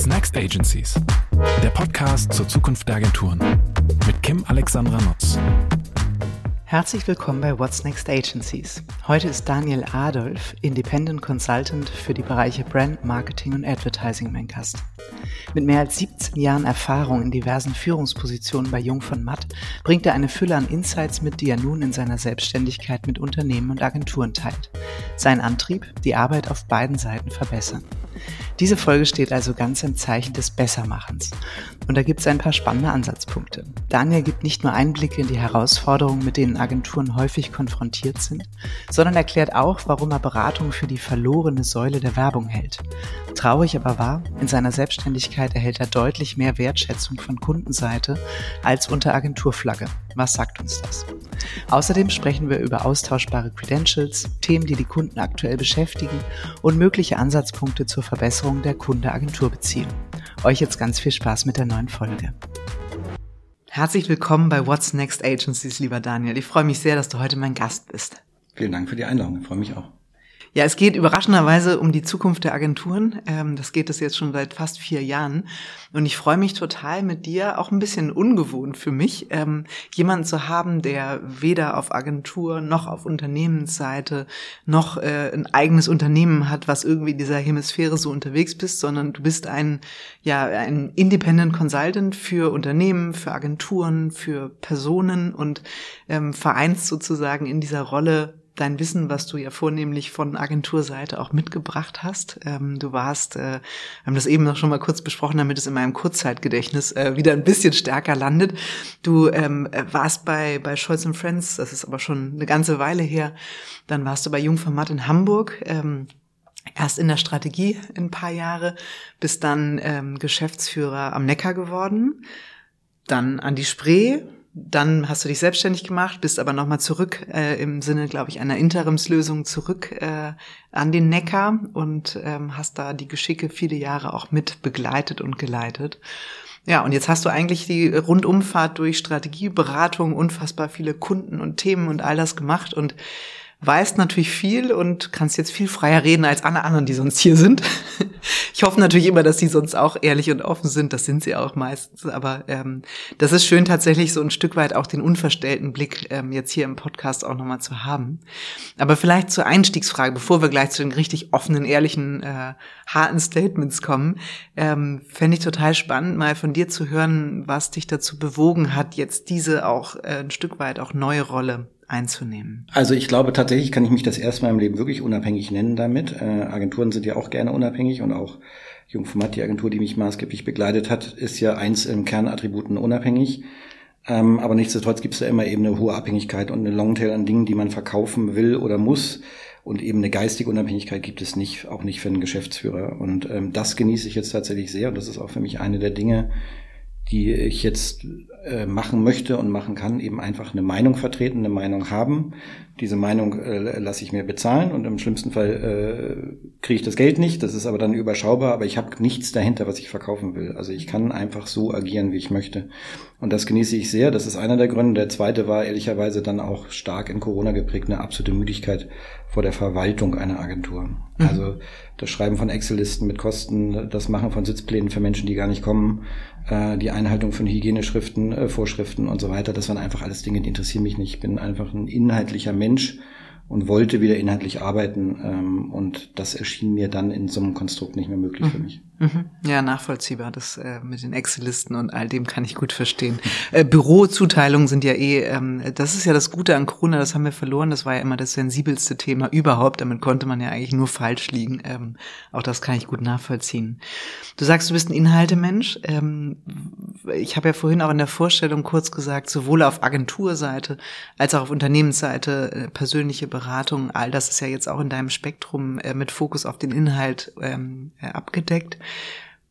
What's Next Agencies? Der Podcast zur Zukunft der Agenturen mit Kim Alexandra Nutz. Herzlich willkommen bei What's Next Agencies. Heute ist Daniel Adolf, Independent Consultant für die Bereiche Brand, Marketing und Advertising mein Gast. Mit mehr als 17 Jahren Erfahrung in diversen Führungspositionen bei Jung von Matt bringt er eine Fülle an Insights mit, die er nun in seiner Selbstständigkeit mit Unternehmen und Agenturen teilt. Sein Antrieb, die Arbeit auf beiden Seiten verbessern. Diese Folge steht also ganz im Zeichen des Bessermachens. Und da gibt es ein paar spannende Ansatzpunkte. Daniel gibt nicht nur Einblicke in die Herausforderungen, mit denen Agenturen häufig konfrontiert sind, sondern erklärt auch, warum er Beratung für die verlorene Säule der Werbung hält. Traurig aber wahr, in seiner Selbstständigkeit erhält er deutlich mehr Wertschätzung von Kundenseite als unter Agenturflagge. Was sagt uns das? Außerdem sprechen wir über austauschbare Credentials, Themen, die die Kunden aktuell beschäftigen und mögliche Ansatzpunkte zur Verbesserung der Kunde-Agentur-Beziehung. Euch jetzt ganz viel Spaß mit der neuen Folge. Herzlich willkommen bei What's Next Agencies, lieber Daniel. Ich freue mich sehr, dass du heute mein Gast bist. Vielen Dank für die Einladung. Ich freue mich auch. Ja, es geht überraschenderweise um die Zukunft der Agenturen. Ähm, das geht es jetzt schon seit fast vier Jahren. Und ich freue mich total mit dir, auch ein bisschen ungewohnt für mich, ähm, jemanden zu haben, der weder auf Agentur noch auf Unternehmensseite noch äh, ein eigenes Unternehmen hat, was irgendwie in dieser Hemisphäre so unterwegs bist, sondern du bist ein, ja, ein Independent Consultant für Unternehmen, für Agenturen, für Personen und ähm, vereinst sozusagen in dieser Rolle dein Wissen, was du ja vornehmlich von Agenturseite auch mitgebracht hast. Ähm, du warst, äh, wir haben das eben noch schon mal kurz besprochen, damit es in meinem Kurzzeitgedächtnis äh, wieder ein bisschen stärker landet. Du ähm, warst bei, bei Scholz Friends, das ist aber schon eine ganze Weile her. Dann warst du bei Jungformat in Hamburg. Ähm, erst in der Strategie ein paar Jahre, bist dann ähm, Geschäftsführer am Neckar geworden, dann an die Spree, dann hast du dich selbstständig gemacht, bist aber nochmal zurück äh, im Sinne, glaube ich, einer Interimslösung zurück äh, an den Neckar und ähm, hast da die Geschicke viele Jahre auch mit begleitet und geleitet. Ja, und jetzt hast du eigentlich die Rundumfahrt durch Strategieberatung, unfassbar viele Kunden und Themen und all das gemacht und weißt natürlich viel und kannst jetzt viel freier reden als alle anderen, die sonst hier sind. Ich hoffe natürlich immer, dass die sonst auch ehrlich und offen sind. Das sind sie auch meistens. Aber ähm, das ist schön, tatsächlich so ein Stück weit auch den unverstellten Blick ähm, jetzt hier im Podcast auch nochmal zu haben. Aber vielleicht zur Einstiegsfrage, bevor wir gleich zu den richtig offenen, ehrlichen, äh, harten Statements kommen, ähm, fände ich total spannend, mal von dir zu hören, was dich dazu bewogen hat, jetzt diese auch äh, ein Stück weit auch neue Rolle einzunehmen? Also ich glaube tatsächlich kann ich mich das erste Mal im Leben wirklich unabhängig nennen damit. Äh, Agenturen sind ja auch gerne unabhängig und auch Jungformat, die Agentur, die mich maßgeblich begleitet hat, ist ja eins im Kernattributen unabhängig. Ähm, aber nichtsdestotrotz gibt es ja immer eben eine hohe Abhängigkeit und eine Longtail an Dingen, die man verkaufen will oder muss. Und eben eine geistige Unabhängigkeit gibt es nicht, auch nicht für einen Geschäftsführer. Und ähm, das genieße ich jetzt tatsächlich sehr. Und das ist auch für mich eine der Dinge, die ich jetzt äh, machen möchte und machen kann, eben einfach eine Meinung vertreten, eine Meinung haben. Diese Meinung äh, lasse ich mir bezahlen und im schlimmsten Fall äh, kriege ich das Geld nicht. Das ist aber dann überschaubar, aber ich habe nichts dahinter, was ich verkaufen will. Also ich kann einfach so agieren, wie ich möchte. Und das genieße ich sehr. Das ist einer der Gründe. Der zweite war ehrlicherweise dann auch stark in Corona geprägt, eine absolute Müdigkeit vor der Verwaltung einer Agentur. Mhm. Also das Schreiben von Excel-Listen mit Kosten, das Machen von Sitzplänen für Menschen, die gar nicht kommen, äh, die Einhaltung von Hygieneschriften, äh, Vorschriften und so weiter. Das waren einfach alles Dinge, die interessieren mich nicht. Ich bin einfach ein inhaltlicher Mensch und wollte wieder inhaltlich arbeiten. Ähm, und das erschien mir dann in so einem Konstrukt nicht mehr möglich mhm. für mich. Mhm. Ja, nachvollziehbar. Das äh, mit den Excel-Listen und all dem kann ich gut verstehen. Äh, Bürozuteilungen sind ja eh, ähm, das ist ja das Gute an Corona, das haben wir verloren. Das war ja immer das sensibelste Thema überhaupt. Damit konnte man ja eigentlich nur falsch liegen. Ähm, auch das kann ich gut nachvollziehen. Du sagst, du bist ein Inhaltemensch. Ähm, ich habe ja vorhin auch in der Vorstellung kurz gesagt, sowohl auf Agenturseite als auch auf Unternehmensseite äh, persönliche Beratung, all das ist ja jetzt auch in deinem Spektrum äh, mit Fokus auf den Inhalt ähm, äh, abgedeckt.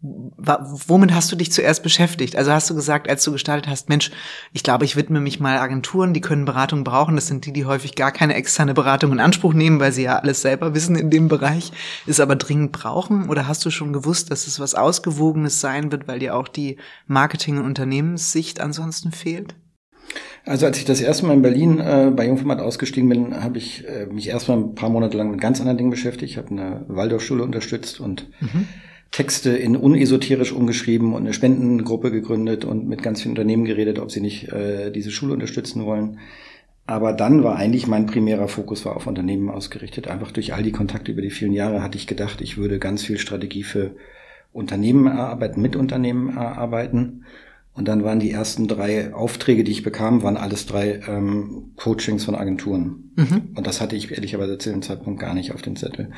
Womit hast du dich zuerst beschäftigt? Also hast du gesagt, als du gestartet hast, Mensch, ich glaube, ich widme mich mal Agenturen, die können Beratung brauchen. Das sind die, die häufig gar keine externe Beratung in Anspruch nehmen, weil sie ja alles selber wissen in dem Bereich, ist aber dringend brauchen. Oder hast du schon gewusst, dass es was Ausgewogenes sein wird, weil dir auch die Marketing- und Unternehmenssicht ansonsten fehlt? Also als ich das erste Mal in Berlin äh, bei Jungformat ausgestiegen bin, habe ich äh, mich erstmal ein paar Monate lang mit ganz anderen Dingen beschäftigt. Ich habe eine Waldorfschule unterstützt und mhm. Texte in unesoterisch umgeschrieben und eine Spendengruppe gegründet und mit ganz vielen Unternehmen geredet, ob sie nicht äh, diese Schule unterstützen wollen. Aber dann war eigentlich mein primärer Fokus war auf Unternehmen ausgerichtet. Einfach durch all die Kontakte über die vielen Jahre hatte ich gedacht, ich würde ganz viel Strategie für Unternehmen erarbeiten, mit Unternehmen erarbeiten. Und dann waren die ersten drei Aufträge, die ich bekam, waren alles drei ähm, Coachings von Agenturen. Mhm. Und das hatte ich ehrlicherweise zu dem Zeitpunkt gar nicht auf dem Zettel.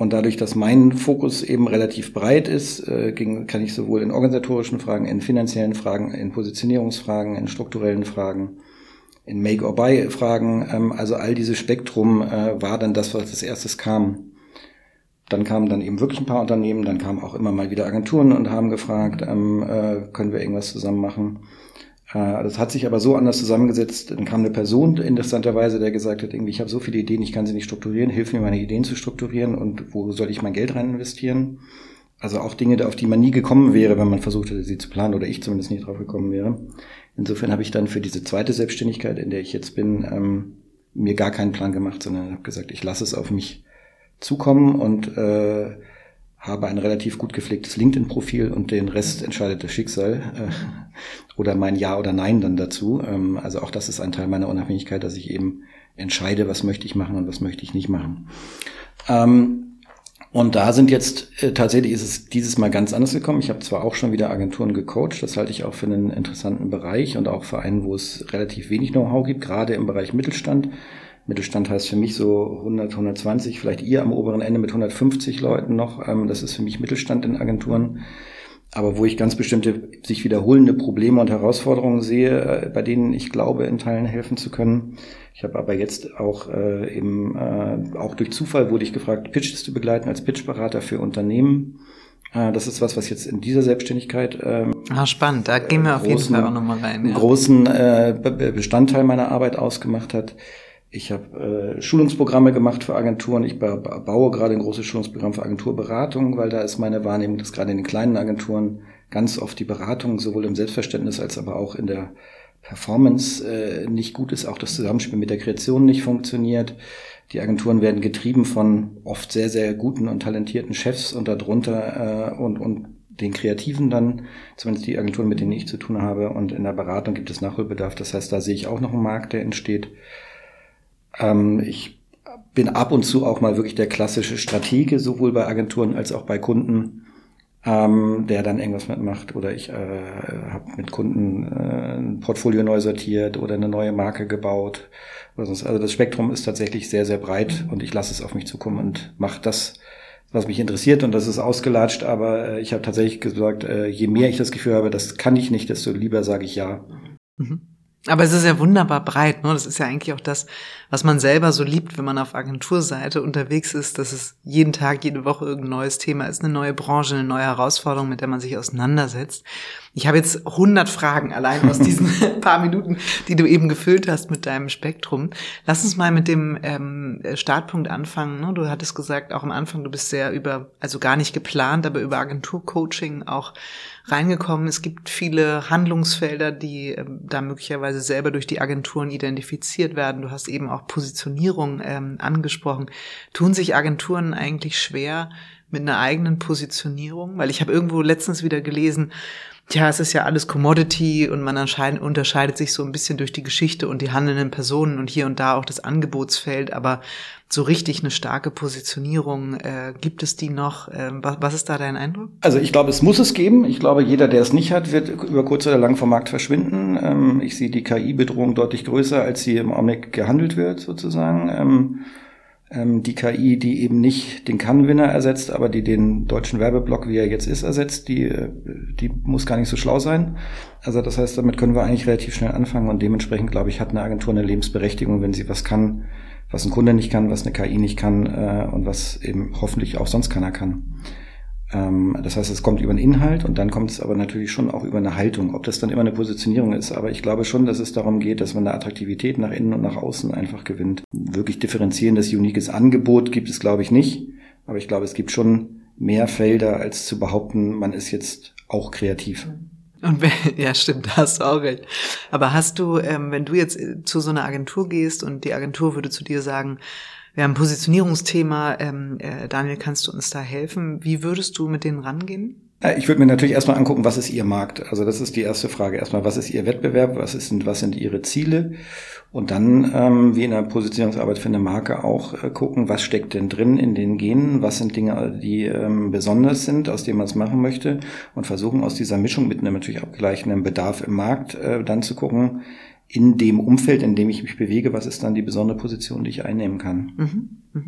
Und dadurch, dass mein Fokus eben relativ breit ist, äh, kann ich sowohl in organisatorischen Fragen, in finanziellen Fragen, in Positionierungsfragen, in strukturellen Fragen, in Make-or-Buy-Fragen, ähm, also all dieses Spektrum äh, war dann das, was als erstes kam. Dann kamen dann eben wirklich ein paar Unternehmen, dann kamen auch immer mal wieder Agenturen und haben gefragt, ähm, äh, können wir irgendwas zusammen machen. Äh, das hat sich aber so anders zusammengesetzt. Dann kam eine Person interessanterweise, der gesagt hat, irgendwie, ich habe so viele Ideen, ich kann sie nicht strukturieren, hilf mir meine Ideen zu strukturieren und wo soll ich mein Geld rein investieren? Also auch Dinge, auf die man nie gekommen wäre, wenn man versucht hätte, sie zu planen oder ich zumindest nie drauf gekommen wäre. Insofern habe ich dann für diese zweite Selbstständigkeit, in der ich jetzt bin, ähm, mir gar keinen Plan gemacht, sondern habe gesagt, ich lasse es auf mich zukommen und äh, habe ein relativ gut gepflegtes LinkedIn-Profil und den Rest entscheidet das Schicksal äh, oder mein Ja oder Nein dann dazu. Ähm, also auch das ist ein Teil meiner Unabhängigkeit, dass ich eben entscheide, was möchte ich machen und was möchte ich nicht machen. Ähm, und da sind jetzt äh, tatsächlich ist es dieses Mal ganz anders gekommen. Ich habe zwar auch schon wieder Agenturen gecoacht, das halte ich auch für einen interessanten Bereich und auch für einen, wo es relativ wenig Know-how gibt, gerade im Bereich Mittelstand. Mittelstand heißt für mich so 100, 120, vielleicht ihr am oberen Ende mit 150 Leuten noch. Ähm, das ist für mich Mittelstand in Agenturen. Aber wo ich ganz bestimmte sich wiederholende Probleme und Herausforderungen sehe, äh, bei denen ich glaube, in Teilen helfen zu können. Ich habe aber jetzt auch äh, eben, äh, auch durch Zufall wurde ich gefragt, Pitches zu begleiten als Pitchberater für Unternehmen. Äh, das ist was, was jetzt in dieser Selbstständigkeit. Ähm, ah, spannend, da gehen wir auf jeden Fall auch nochmal rein. Ja. großen äh, Bestandteil meiner Arbeit ausgemacht hat. Ich habe äh, Schulungsprogramme gemacht für Agenturen. Ich baue gerade ein großes Schulungsprogramm für Agenturberatung, weil da ist meine Wahrnehmung, dass gerade in den kleinen Agenturen ganz oft die Beratung sowohl im Selbstverständnis als aber auch in der Performance äh, nicht gut ist, auch das Zusammenspiel mit der Kreation nicht funktioniert. Die Agenturen werden getrieben von oft sehr, sehr guten und talentierten Chefs und darunter äh, und, und den Kreativen dann, zumindest die Agenturen, mit denen ich zu tun habe. Und in der Beratung gibt es Nachholbedarf. Das heißt, da sehe ich auch noch einen Markt, der entsteht. Ähm, ich bin ab und zu auch mal wirklich der klassische Stratege, sowohl bei Agenturen als auch bei Kunden, ähm, der dann irgendwas mitmacht. Oder ich äh, habe mit Kunden äh, ein Portfolio neu sortiert oder eine neue Marke gebaut. Oder sonst. Also das Spektrum ist tatsächlich sehr, sehr breit und ich lasse es auf mich zukommen und mache das, was mich interessiert und das ist ausgelatscht, aber äh, ich habe tatsächlich gesagt, äh, je mehr ich das Gefühl habe, das kann ich nicht, desto lieber sage ich ja. Mhm. Aber es ist ja wunderbar breit, ne? Das ist ja eigentlich auch das, was man selber so liebt, wenn man auf Agenturseite unterwegs ist, dass es jeden Tag, jede Woche irgendein neues Thema ist, eine neue Branche, eine neue Herausforderung, mit der man sich auseinandersetzt. Ich habe jetzt 100 Fragen allein aus diesen paar Minuten, die du eben gefüllt hast mit deinem Spektrum. Lass uns mal mit dem ähm, Startpunkt anfangen. Ne? Du hattest gesagt, auch am Anfang, du bist sehr über, also gar nicht geplant, aber über Agenturcoaching auch reingekommen. Es gibt viele Handlungsfelder, die äh, da möglicherweise selber durch die Agenturen identifiziert werden. Du hast eben auch Positionierung ähm, angesprochen. Tun sich Agenturen eigentlich schwer mit einer eigenen Positionierung? Weil ich habe irgendwo letztens wieder gelesen, ja, es ist ja alles Commodity und man unterscheidet sich so ein bisschen durch die Geschichte und die handelnden Personen und hier und da auch das Angebotsfeld, aber so richtig eine starke Positionierung, äh, gibt es die noch? Äh, was, was ist da dein Eindruck? Also ich glaube, es muss es geben. Ich glaube, jeder, der es nicht hat, wird über kurz oder lang vom Markt verschwinden. Ähm, ich sehe die KI-Bedrohung deutlich größer, als sie im Augenblick gehandelt wird, sozusagen. Ähm, die KI, die eben nicht den Kann-Winner ersetzt, aber die den deutschen Werbeblock, wie er jetzt ist, ersetzt, die, äh, die muss gar nicht so schlau sein. Also das heißt, damit können wir eigentlich relativ schnell anfangen und dementsprechend, glaube ich, hat eine Agentur eine Lebensberechtigung, wenn sie was kann, was ein Kunde nicht kann, was eine KI nicht kann äh, und was eben hoffentlich auch sonst keiner kann. Ähm, das heißt, es kommt über einen Inhalt und dann kommt es aber natürlich schon auch über eine Haltung. Ob das dann immer eine Positionierung ist, aber ich glaube schon, dass es darum geht, dass man eine Attraktivität nach innen und nach außen einfach gewinnt. Wirklich differenzierendes, uniques Angebot gibt es, glaube ich, nicht. Aber ich glaube, es gibt schon mehr Felder, als zu behaupten, man ist jetzt auch kreativ. Und wenn, ja, stimmt, da hast du auch recht. Aber hast du, ähm, wenn du jetzt zu so einer Agentur gehst und die Agentur würde zu dir sagen, wir haben ein Positionierungsthema. Ähm, äh, Daniel, kannst du uns da helfen? Wie würdest du mit denen rangehen? Äh, ich würde mir natürlich erstmal angucken, was ist Ihr Markt? Also das ist die erste Frage. Erstmal, was ist Ihr Wettbewerb? Was, ist, was sind Ihre Ziele? Und dann, ähm, wie in der Positionierungsarbeit für eine Marke auch äh, gucken, was steckt denn drin in den Genen? Was sind Dinge, die ähm, besonders sind, aus denen man es machen möchte? Und versuchen aus dieser Mischung mit einem natürlich abgleichenden Bedarf im Markt äh, dann zu gucken, in dem Umfeld, in dem ich mich bewege, was ist dann die besondere Position, die ich einnehmen kann. Mhm, mh.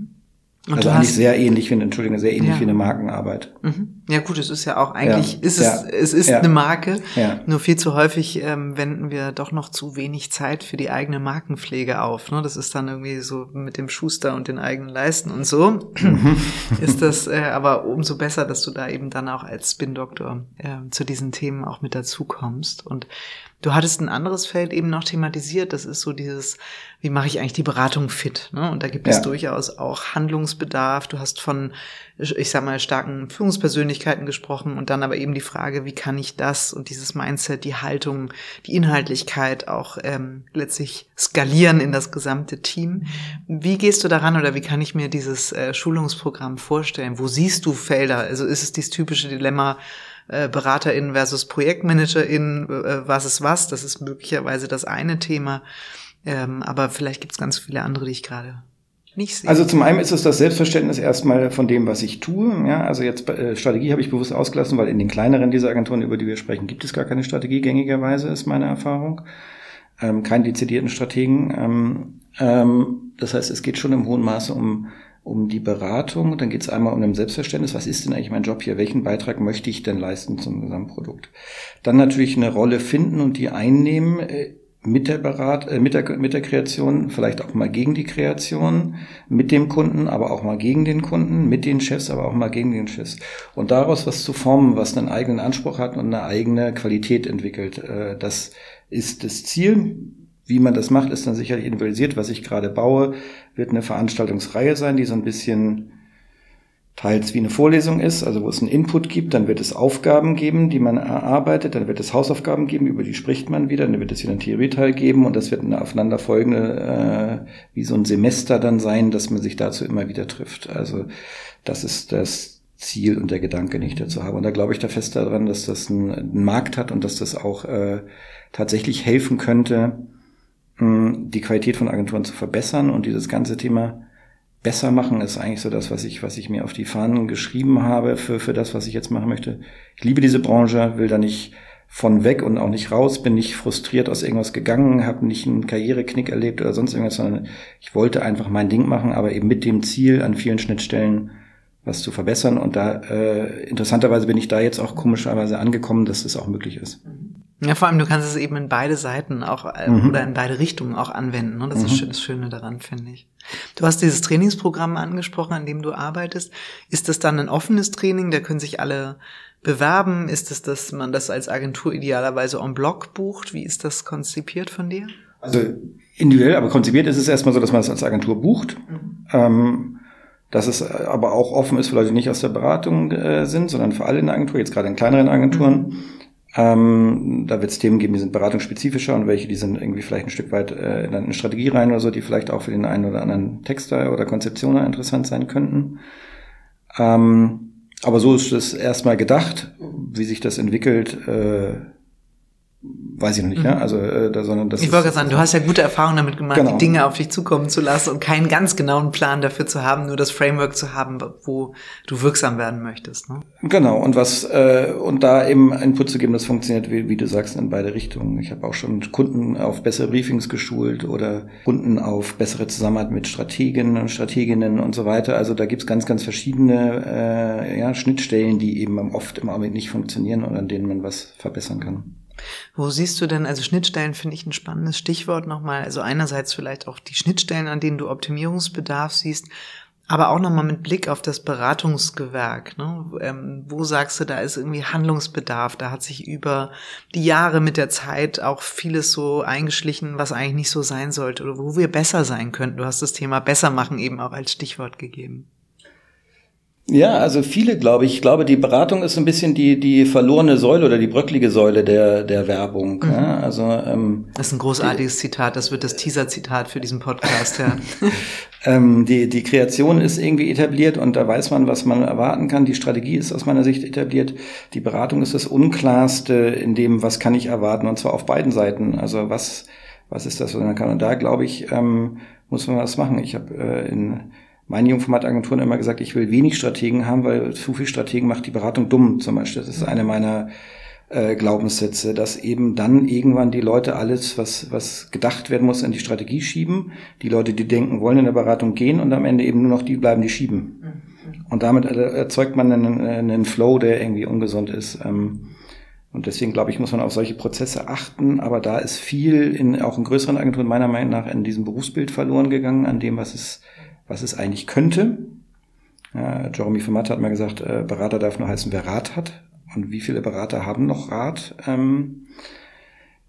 Und also eigentlich sehr ähnlich wie, Entschuldigung, sehr ähnlich ja. wie eine Markenarbeit. Mhm. Ja gut, es ist ja auch eigentlich, ja. ist es, ja. es ist eine Marke. Nur viel zu häufig ähm, wenden wir doch noch zu wenig Zeit für die eigene Markenpflege auf. Ne? Das ist dann irgendwie so mit dem Schuster und den eigenen Leisten und so. Mhm. ist das äh, aber umso besser, dass du da eben dann auch als Spin-Doktor äh, zu diesen Themen auch mit dazu kommst. Und Du hattest ein anderes Feld eben noch thematisiert, das ist so dieses, wie mache ich eigentlich die Beratung fit? Ne? Und da gibt es durchaus auch Handlungsbedarf. Du hast von, ich sag mal, starken Führungspersönlichkeiten gesprochen und dann aber eben die Frage, wie kann ich das und dieses Mindset, die Haltung, die Inhaltlichkeit auch ähm, letztlich skalieren in das gesamte Team. Wie gehst du daran oder wie kann ich mir dieses äh, Schulungsprogramm vorstellen? Wo siehst du Felder? Also ist es dieses typische Dilemma, äh, BeraterInnen versus ProjektmanagerInnen, äh, was ist was. Das ist möglicherweise das eine Thema. Ähm, aber vielleicht gibt es ganz viele andere, die ich gerade nicht sehe. Also zum einen ist es das Selbstverständnis erstmal von dem, was ich tue. Ja, also jetzt äh, Strategie habe ich bewusst ausgelassen, weil in den kleineren dieser Agenturen, über die wir sprechen, gibt es gar keine Strategie gängigerweise, ist meine Erfahrung. Ähm, keinen dezidierten Strategen. Ähm, ähm, das heißt, es geht schon im hohen Maße um um die Beratung, dann geht es einmal um ein Selbstverständnis, was ist denn eigentlich mein Job hier, welchen Beitrag möchte ich denn leisten zum Gesamtprodukt. Dann natürlich eine Rolle finden und die einnehmen äh, mit der Berat, äh, mit der, mit der Kreation, vielleicht auch mal gegen die Kreation, mit dem Kunden, aber auch mal gegen den Kunden, mit den Chefs, aber auch mal gegen den Chefs. Und daraus was zu formen, was einen eigenen Anspruch hat und eine eigene Qualität entwickelt, äh, das ist das Ziel wie man das macht, ist dann sicherlich individualisiert. Was ich gerade baue, wird eine Veranstaltungsreihe sein, die so ein bisschen teils wie eine Vorlesung ist, also wo es einen Input gibt, dann wird es Aufgaben geben, die man erarbeitet, dann wird es Hausaufgaben geben, über die spricht man wieder, dann wird es wieder einen Theorieteil geben und das wird eine aufeinanderfolgende, äh, wie so ein Semester dann sein, dass man sich dazu immer wieder trifft. Also das ist das Ziel und der Gedanke, den ich dazu habe. Und da glaube ich da fest daran, dass das einen, einen Markt hat und dass das auch äh, tatsächlich helfen könnte, die Qualität von Agenturen zu verbessern und dieses ganze Thema besser machen ist eigentlich so das, was ich, was ich mir auf die Fahnen geschrieben habe für, für das, was ich jetzt machen möchte. Ich liebe diese Branche, will da nicht von weg und auch nicht raus, bin nicht frustriert aus irgendwas gegangen, habe nicht einen Karriereknick erlebt oder sonst irgendwas, sondern ich wollte einfach mein Ding machen, aber eben mit dem Ziel, an vielen Schnittstellen was zu verbessern. Und da äh, interessanterweise bin ich da jetzt auch komischerweise angekommen, dass das auch möglich ist. Ja, vor allem, du kannst es eben in beide Seiten auch äh, mhm. oder in beide Richtungen auch anwenden. Ne? Das mhm. ist das Schöne daran, finde ich. Du hast dieses Trainingsprogramm angesprochen, an dem du arbeitest. Ist das dann ein offenes Training? Da können sich alle bewerben? Ist es, dass man das als Agentur idealerweise en bloc bucht? Wie ist das konzipiert von dir? Also individuell, aber konzipiert ist es erstmal so, dass man es als Agentur bucht. Mhm. Ähm, dass es aber auch offen ist für Leute, die nicht aus der Beratung äh, sind, sondern für alle in der Agentur, jetzt gerade in kleineren Agenturen. Ähm, da wird es Themen geben, die sind beratungsspezifischer und welche, die sind irgendwie vielleicht ein Stück weit äh, in eine Strategie rein oder so, die vielleicht auch für den einen oder anderen Texter oder Konzeptioner interessant sein könnten. Ähm, aber so ist es erstmal gedacht, wie sich das entwickelt. Äh, weiß ich noch nicht, mhm. ja. Also, äh, da, sondern das. Ich wollte gerade sagen, du hast ja gute Erfahrungen damit gemacht, genau. die Dinge auf dich zukommen zu lassen und keinen ganz genauen Plan dafür zu haben, nur das Framework zu haben, wo du wirksam werden möchtest. Ne? Genau. Und was äh, und da eben Input zu geben, das funktioniert, wie, wie du sagst, in beide Richtungen. Ich habe auch schon Kunden auf bessere Briefings geschult oder Kunden auf bessere Zusammenarbeit mit Strategen und Strateginnen und so weiter. Also da gibt's ganz, ganz verschiedene äh, ja, Schnittstellen, die eben oft im Augenblick nicht funktionieren und an denen man was verbessern kann. Wo siehst du denn, also Schnittstellen finde ich ein spannendes Stichwort nochmal. Also einerseits vielleicht auch die Schnittstellen, an denen du Optimierungsbedarf siehst, aber auch nochmal mit Blick auf das Beratungsgewerk. Ne? Ähm, wo sagst du, da ist irgendwie Handlungsbedarf? Da hat sich über die Jahre mit der Zeit auch vieles so eingeschlichen, was eigentlich nicht so sein sollte oder wo wir besser sein könnten. Du hast das Thema besser machen eben auch als Stichwort gegeben. Ja, also viele, glaube ich. Ich glaube, die Beratung ist ein bisschen die, die verlorene Säule oder die bröcklige Säule der, der Werbung. Mhm. Ja, also, ähm, das ist ein großartiges die, Zitat. Das wird das Teaser-Zitat für diesen Podcast, ja. ähm, die, die Kreation ist irgendwie etabliert und da weiß man, was man erwarten kann. Die Strategie ist aus meiner Sicht etabliert. Die Beratung ist das Unklarste in dem, was kann ich erwarten und zwar auf beiden Seiten. Also was, was ist das, was man kann. Und da, glaube ich, ähm, muss man was machen. Ich habe äh, in meine Jungformatagenturen immer gesagt, ich will wenig Strategen haben, weil zu viel Strategen macht die Beratung dumm zum Beispiel. Das ist eine meiner äh, Glaubenssätze, dass eben dann irgendwann die Leute alles, was, was gedacht werden muss, in die Strategie schieben. Die Leute, die denken wollen, in der Beratung gehen und am Ende eben nur noch die bleiben, die schieben. Und damit erzeugt man einen, einen Flow, der irgendwie ungesund ist. Ähm, und deswegen glaube ich, muss man auf solche Prozesse achten. Aber da ist viel in, auch in größeren Agenturen meiner Meinung nach in diesem Berufsbild verloren gegangen, an dem, was es was es eigentlich könnte. Ja, Jeremy Fermat hat mal gesagt, äh, Berater darf nur heißen, wer Rat hat. Und wie viele Berater haben noch Rat? Ähm,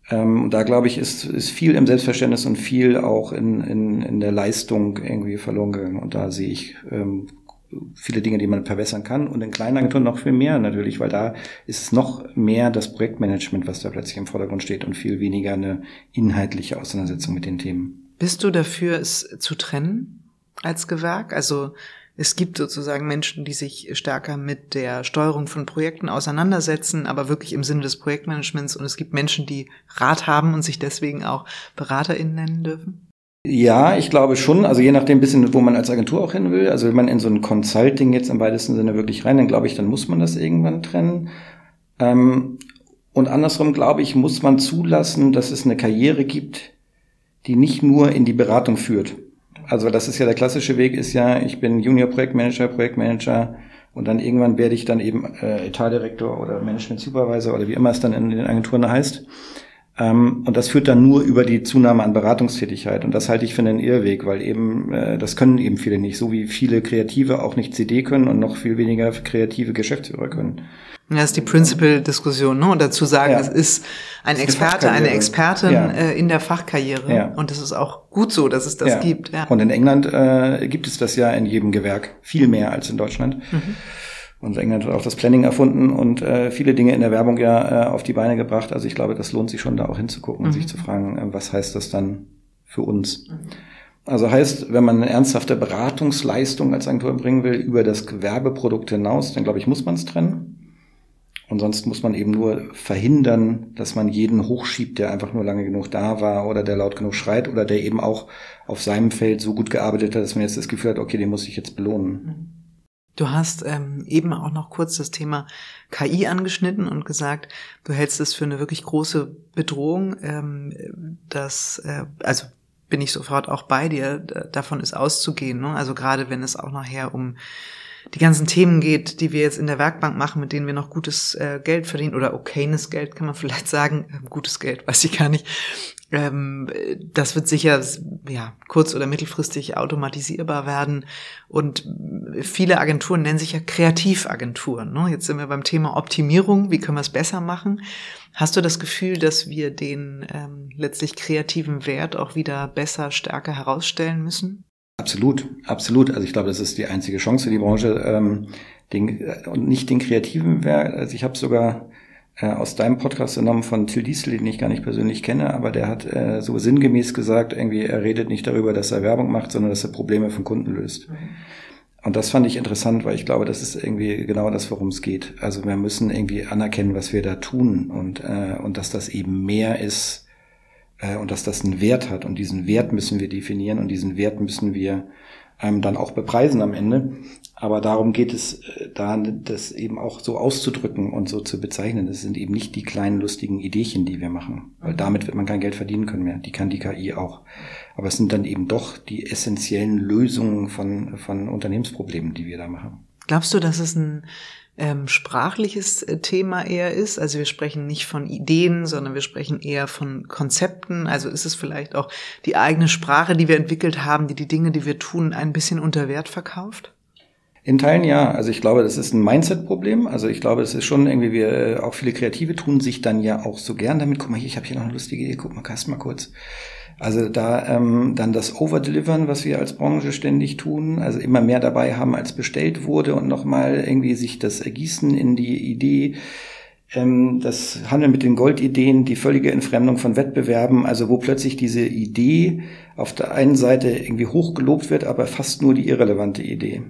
ähm, da glaube ich, ist, ist viel im Selbstverständnis und viel auch in, in, in der Leistung irgendwie verloren gegangen. Und da sehe ich ähm, viele Dinge, die man verbessern kann. Und in kleinen Agenturen noch viel mehr natürlich, weil da ist es noch mehr das Projektmanagement, was da plötzlich im Vordergrund steht und viel weniger eine inhaltliche Auseinandersetzung mit den Themen. Bist du dafür, es zu trennen? Als Gewerk. Also es gibt sozusagen Menschen, die sich stärker mit der Steuerung von Projekten auseinandersetzen, aber wirklich im Sinne des Projektmanagements. Und es gibt Menschen, die Rat haben und sich deswegen auch BeraterInnen nennen dürfen. Ja, ich glaube schon. Also je nachdem bisschen, wo man als Agentur auch hin will. Also wenn man in so ein Consulting jetzt im weitesten Sinne wirklich rein, dann glaube ich, dann muss man das irgendwann trennen. Ähm, und andersrum glaube ich, muss man zulassen, dass es eine Karriere gibt, die nicht nur in die Beratung führt. Also das ist ja der klassische Weg, ist ja, ich bin Junior Projektmanager, Projektmanager und dann irgendwann werde ich dann eben äh, Etatdirektor oder Management Supervisor oder wie immer es dann in den Agenturen heißt. Ähm, und das führt dann nur über die Zunahme an Beratungstätigkeit. Und das halte ich für einen Irrweg, weil eben, äh, das können eben viele nicht, so wie viele Kreative auch nicht CD können und noch viel weniger kreative Geschäftsführer können. Das ist die Principal-Diskussion, ne? Und dazu sagen, ja. es ist ein ist Experte, eine, Expertin ja. äh, in der Fachkarriere. Ja. Und es ist auch gut so, dass es das ja. gibt. Ja. Und in England äh, gibt es das ja in jedem Gewerk viel mehr als in Deutschland. Mhm. Und England hat auch das Planning erfunden und äh, viele Dinge in der Werbung ja äh, auf die Beine gebracht. Also ich glaube, das lohnt sich schon, da auch hinzugucken mhm. und sich zu fragen, äh, was heißt das dann für uns? Mhm. Also heißt, wenn man eine ernsthafte Beratungsleistung als Agentur bringen will über das Gewerbeprodukt hinaus, dann glaube ich, muss man es trennen. Und sonst muss man eben nur verhindern, dass man jeden hochschiebt, der einfach nur lange genug da war oder der laut genug schreit oder der eben auch auf seinem Feld so gut gearbeitet hat, dass man jetzt das Gefühl hat, okay, den muss ich jetzt belohnen. Du hast ähm, eben auch noch kurz das Thema KI angeschnitten und gesagt, du hältst es für eine wirklich große Bedrohung, ähm, dass, äh, also bin ich sofort auch bei dir, davon ist auszugehen. Ne? Also gerade wenn es auch nachher um die ganzen Themen geht, die wir jetzt in der Werkbank machen, mit denen wir noch gutes äh, Geld verdienen oder okayes Geld, kann man vielleicht sagen. Ähm, gutes Geld, weiß ich gar nicht. Ähm, das wird sicher ja, kurz- oder mittelfristig automatisierbar werden. Und viele Agenturen nennen sich ja Kreativagenturen. Ne? Jetzt sind wir beim Thema Optimierung. Wie können wir es besser machen? Hast du das Gefühl, dass wir den ähm, letztlich kreativen Wert auch wieder besser, stärker herausstellen müssen? Absolut, absolut. Also ich glaube, das ist die einzige Chance für die Branche ähm, den, äh, und nicht den kreativen Werk. Also ich habe sogar äh, aus deinem Podcast genommen von Till Diesel, den ich gar nicht persönlich kenne, aber der hat äh, so sinngemäß gesagt, irgendwie er redet nicht darüber, dass er Werbung macht, sondern dass er Probleme von Kunden löst. Mhm. Und das fand ich interessant, weil ich glaube, das ist irgendwie genau das, worum es geht. Also wir müssen irgendwie anerkennen, was wir da tun und, äh, und dass das eben mehr ist äh, und dass das einen Wert hat. Und diesen Wert müssen wir definieren und diesen Wert müssen wir ähm, dann auch bepreisen am Ende. Aber darum geht es, äh, da das eben auch so auszudrücken und so zu bezeichnen. Das sind eben nicht die kleinen lustigen Ideechen, die wir machen, weil damit wird man kein Geld verdienen können mehr. Die kann die KI auch. Aber es sind dann eben doch die essentiellen Lösungen von, von Unternehmensproblemen, die wir da machen. Glaubst du, dass es ein ähm, sprachliches äh, Thema eher ist. Also wir sprechen nicht von Ideen, sondern wir sprechen eher von Konzepten. Also ist es vielleicht auch die eigene Sprache, die wir entwickelt haben, die die Dinge, die wir tun, ein bisschen unter Wert verkauft? In Teilen ja. Also ich glaube, das ist ein Mindset-Problem. Also ich glaube, es ist schon irgendwie, wir äh, auch viele Kreative tun sich dann ja auch so gern damit. Guck mal hier, ich habe hier noch eine lustige Idee. Guck mal, kast mal kurz. Also da ähm, dann das Overdelivern, was wir als Branche ständig tun, also immer mehr dabei haben, als bestellt wurde und nochmal irgendwie sich das ergießen in die Idee, ähm, das Handeln mit den Goldideen, die völlige Entfremdung von Wettbewerben, also wo plötzlich diese Idee auf der einen Seite irgendwie hochgelobt wird, aber fast nur die irrelevante Idee.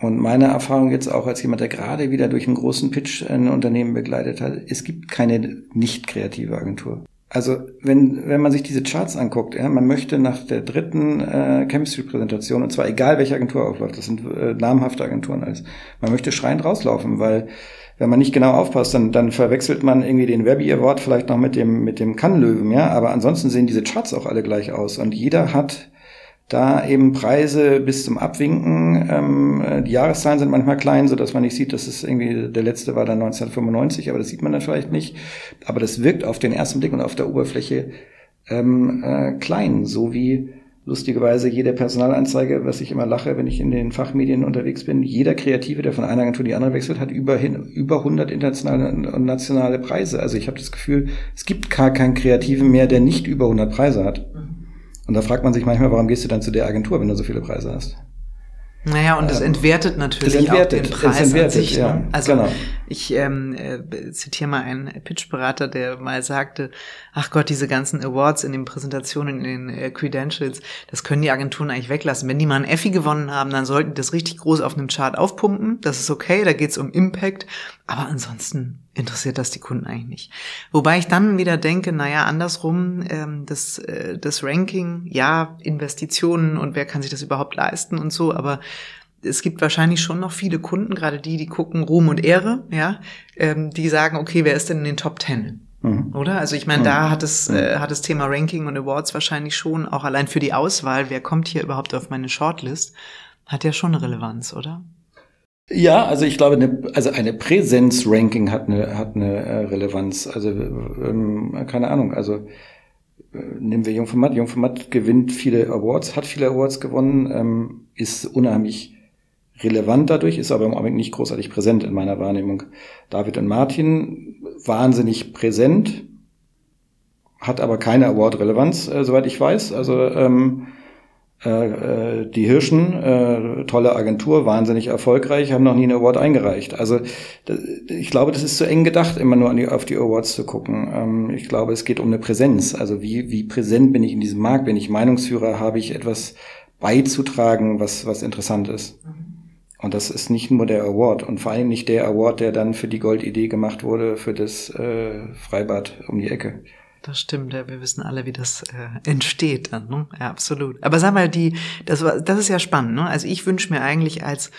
Und meine Erfahrung jetzt auch als jemand, der gerade wieder durch einen großen Pitch ein Unternehmen begleitet hat, es gibt keine nicht kreative Agentur. Also wenn, wenn man sich diese Charts anguckt, ja, man möchte nach der dritten äh, Chemistry-Präsentation, und zwar egal welche Agentur aufläuft, das sind äh, namhafte Agenturen alles, man möchte schreiend rauslaufen, weil wenn man nicht genau aufpasst, dann, dann verwechselt man irgendwie den Webby Award vielleicht noch mit dem, mit dem Kannlöwen, ja. Aber ansonsten sehen diese Charts auch alle gleich aus. Und jeder hat da eben Preise bis zum Abwinken. Ähm, die Jahreszahlen sind manchmal klein, so dass man nicht sieht, dass es irgendwie, der letzte war dann 1995, aber das sieht man dann vielleicht nicht. Aber das wirkt auf den ersten Blick und auf der Oberfläche ähm, äh, klein, so wie lustigerweise jede Personalanzeige, was ich immer lache, wenn ich in den Fachmedien unterwegs bin, jeder Kreative, der von einer Agentur in die andere wechselt, hat über, über 100 internationale und nationale Preise. Also ich habe das Gefühl, es gibt gar keinen Kreativen mehr, der nicht über 100 Preise hat. Und da fragt man sich manchmal, warum gehst du dann zu der Agentur, wenn du so viele Preise hast? Naja, und es ähm, entwertet natürlich entwertet, auch den Preis entwertet, an sich. Ne? Ja, also genau. ich ähm, äh, zitiere mal einen Pitchberater, der mal sagte, ach Gott, diese ganzen Awards in den Präsentationen, in den äh, Credentials, das können die Agenturen eigentlich weglassen. Wenn die mal einen Effi gewonnen haben, dann sollten die das richtig groß auf einem Chart aufpumpen. Das ist okay, da geht's um Impact. Aber ansonsten interessiert das die Kunden eigentlich nicht. Wobei ich dann wieder denke, naja, andersrum, ähm, das, äh, das Ranking, ja, Investitionen und wer kann sich das überhaupt leisten und so, aber es gibt wahrscheinlich schon noch viele Kunden, gerade die, die gucken Ruhm und Ehre, ja, ähm, die sagen, okay, wer ist denn in den Top Ten? Mhm. Oder? Also ich meine, mhm. da hat es, mhm. äh, hat das Thema Ranking und Awards wahrscheinlich schon, auch allein für die Auswahl, wer kommt hier überhaupt auf meine Shortlist, hat ja schon Relevanz, oder? Ja, also ich glaube, eine, also eine Präsenz-Ranking hat eine, hat eine äh, Relevanz. Also ähm, keine Ahnung, also äh, nehmen wir Jungformat. Jungformat gewinnt viele Awards, hat viele Awards gewonnen, ähm, ist unheimlich relevant dadurch, ist aber im Augenblick nicht großartig präsent in meiner Wahrnehmung. David und Martin, wahnsinnig präsent, hat aber keine Award-Relevanz, äh, soweit ich weiß. Also ähm, äh, äh, die Hirschen, äh, tolle Agentur, wahnsinnig erfolgreich, haben noch nie einen Award eingereicht. Also ich glaube, das ist zu eng gedacht, immer nur die, auf die Awards zu gucken. Ähm, ich glaube, es geht um eine Präsenz. Also wie, wie präsent bin ich in diesem Markt? Bin ich Meinungsführer? Habe ich etwas beizutragen, was, was interessant ist? Und das ist nicht nur der Award und vor allem nicht der Award, der dann für die Goldidee gemacht wurde für das äh, Freibad um die Ecke. Das stimmt, ja, wir wissen alle, wie das äh, entsteht dann, ne? Ja, absolut. Aber sag mal, die, das war, das ist ja spannend, ne? Also ich wünsche mir eigentlich als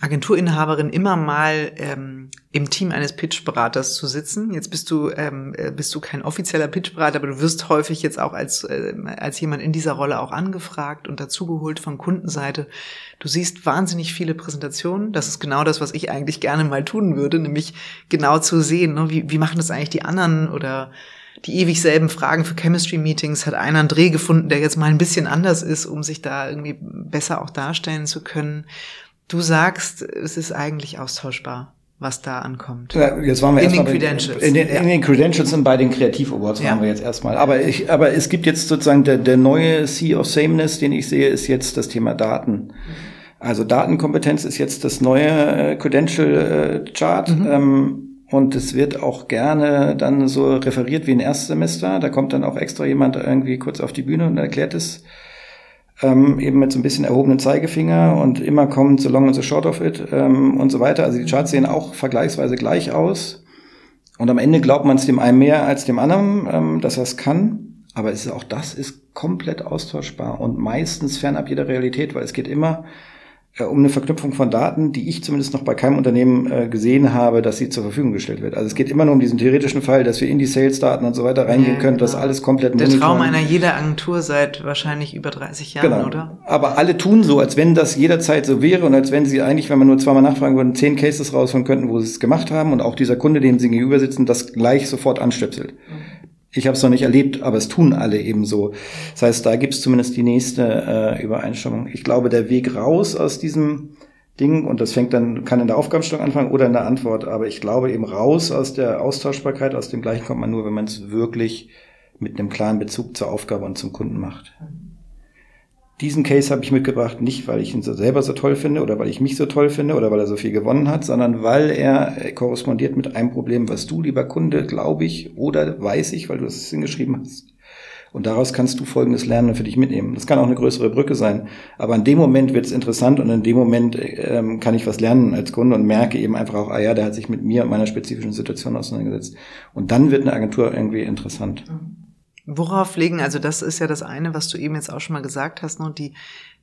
Agenturinhaberin immer mal ähm, im Team eines Pitchberaters zu sitzen. Jetzt bist du ähm, äh, bist du kein offizieller Pitchberater, aber du wirst häufig jetzt auch als äh, als jemand in dieser Rolle auch angefragt und dazugeholt von Kundenseite. Du siehst wahnsinnig viele Präsentationen. Das ist genau das, was ich eigentlich gerne mal tun würde, nämlich genau zu sehen, ne? wie, wie machen das eigentlich die anderen oder die ewig selben Fragen für Chemistry-Meetings, hat einer einen Dreh gefunden, der jetzt mal ein bisschen anders ist, um sich da irgendwie besser auch darstellen zu können. Du sagst, es ist eigentlich austauschbar was da ankommt. Ja, jetzt waren wir in den Credentials. In den, in den Credentials und bei den Kreativ Awards ja. waren wir jetzt erstmal. Aber ich, aber es gibt jetzt sozusagen der, der neue Sea of Sameness, den ich sehe, ist jetzt das Thema Daten. Also Datenkompetenz ist jetzt das neue äh, Credential äh, Chart. Mhm. Ähm, und es wird auch gerne dann so referiert wie ein Erstsemester. Da kommt dann auch extra jemand irgendwie kurz auf die Bühne und erklärt es ähm, eben mit so ein bisschen erhobenen Zeigefinger und immer kommt so long and so short of it ähm, und so weiter. Also die Charts sehen auch vergleichsweise gleich aus. Und am Ende glaubt man es dem einen mehr als dem anderen, ähm, dass er es kann. Aber es ist auch das ist komplett austauschbar und meistens fernab jeder Realität, weil es geht immer um eine Verknüpfung von Daten, die ich zumindest noch bei keinem Unternehmen äh, gesehen habe, dass sie zur Verfügung gestellt wird. Also es geht immer nur um diesen theoretischen Fall, dass wir in die Sales-Daten und so weiter reingehen ja, können, genau. das alles komplett Der Traum einer jeder Agentur seit wahrscheinlich über 30 Jahren, genau. oder? Aber alle tun so, als wenn das jederzeit so wäre und als wenn sie eigentlich, wenn man nur zweimal nachfragen würden, zehn Cases rausholen könnten, wo sie es gemacht haben und auch dieser Kunde, dem sie gegenüber sitzen, das gleich sofort anstöpselt. Mhm. Ich habe es noch nicht erlebt, aber es tun alle eben so. Das heißt, da gibt es zumindest die nächste äh, Übereinstimmung. Ich glaube, der Weg raus aus diesem Ding, und das fängt dann, kann in der Aufgabenstellung anfangen oder in der Antwort, aber ich glaube eben raus aus der Austauschbarkeit, aus dem Gleichen kommt man nur, wenn man es wirklich mit einem klaren Bezug zur Aufgabe und zum Kunden macht. Diesen Case habe ich mitgebracht, nicht weil ich ihn so selber so toll finde oder weil ich mich so toll finde oder weil er so viel gewonnen hat, sondern weil er korrespondiert mit einem Problem, was du, lieber Kunde, glaube ich oder weiß ich, weil du es hingeschrieben hast, und daraus kannst du Folgendes lernen für dich mitnehmen. Das kann auch eine größere Brücke sein. Aber in dem Moment wird es interessant und in dem Moment ähm, kann ich was lernen als Kunde und merke eben einfach auch, ah ja, der hat sich mit mir und meiner spezifischen Situation auseinandergesetzt. Und dann wird eine Agentur irgendwie interessant. Worauf legen, also das ist ja das eine, was du eben jetzt auch schon mal gesagt hast, ne, die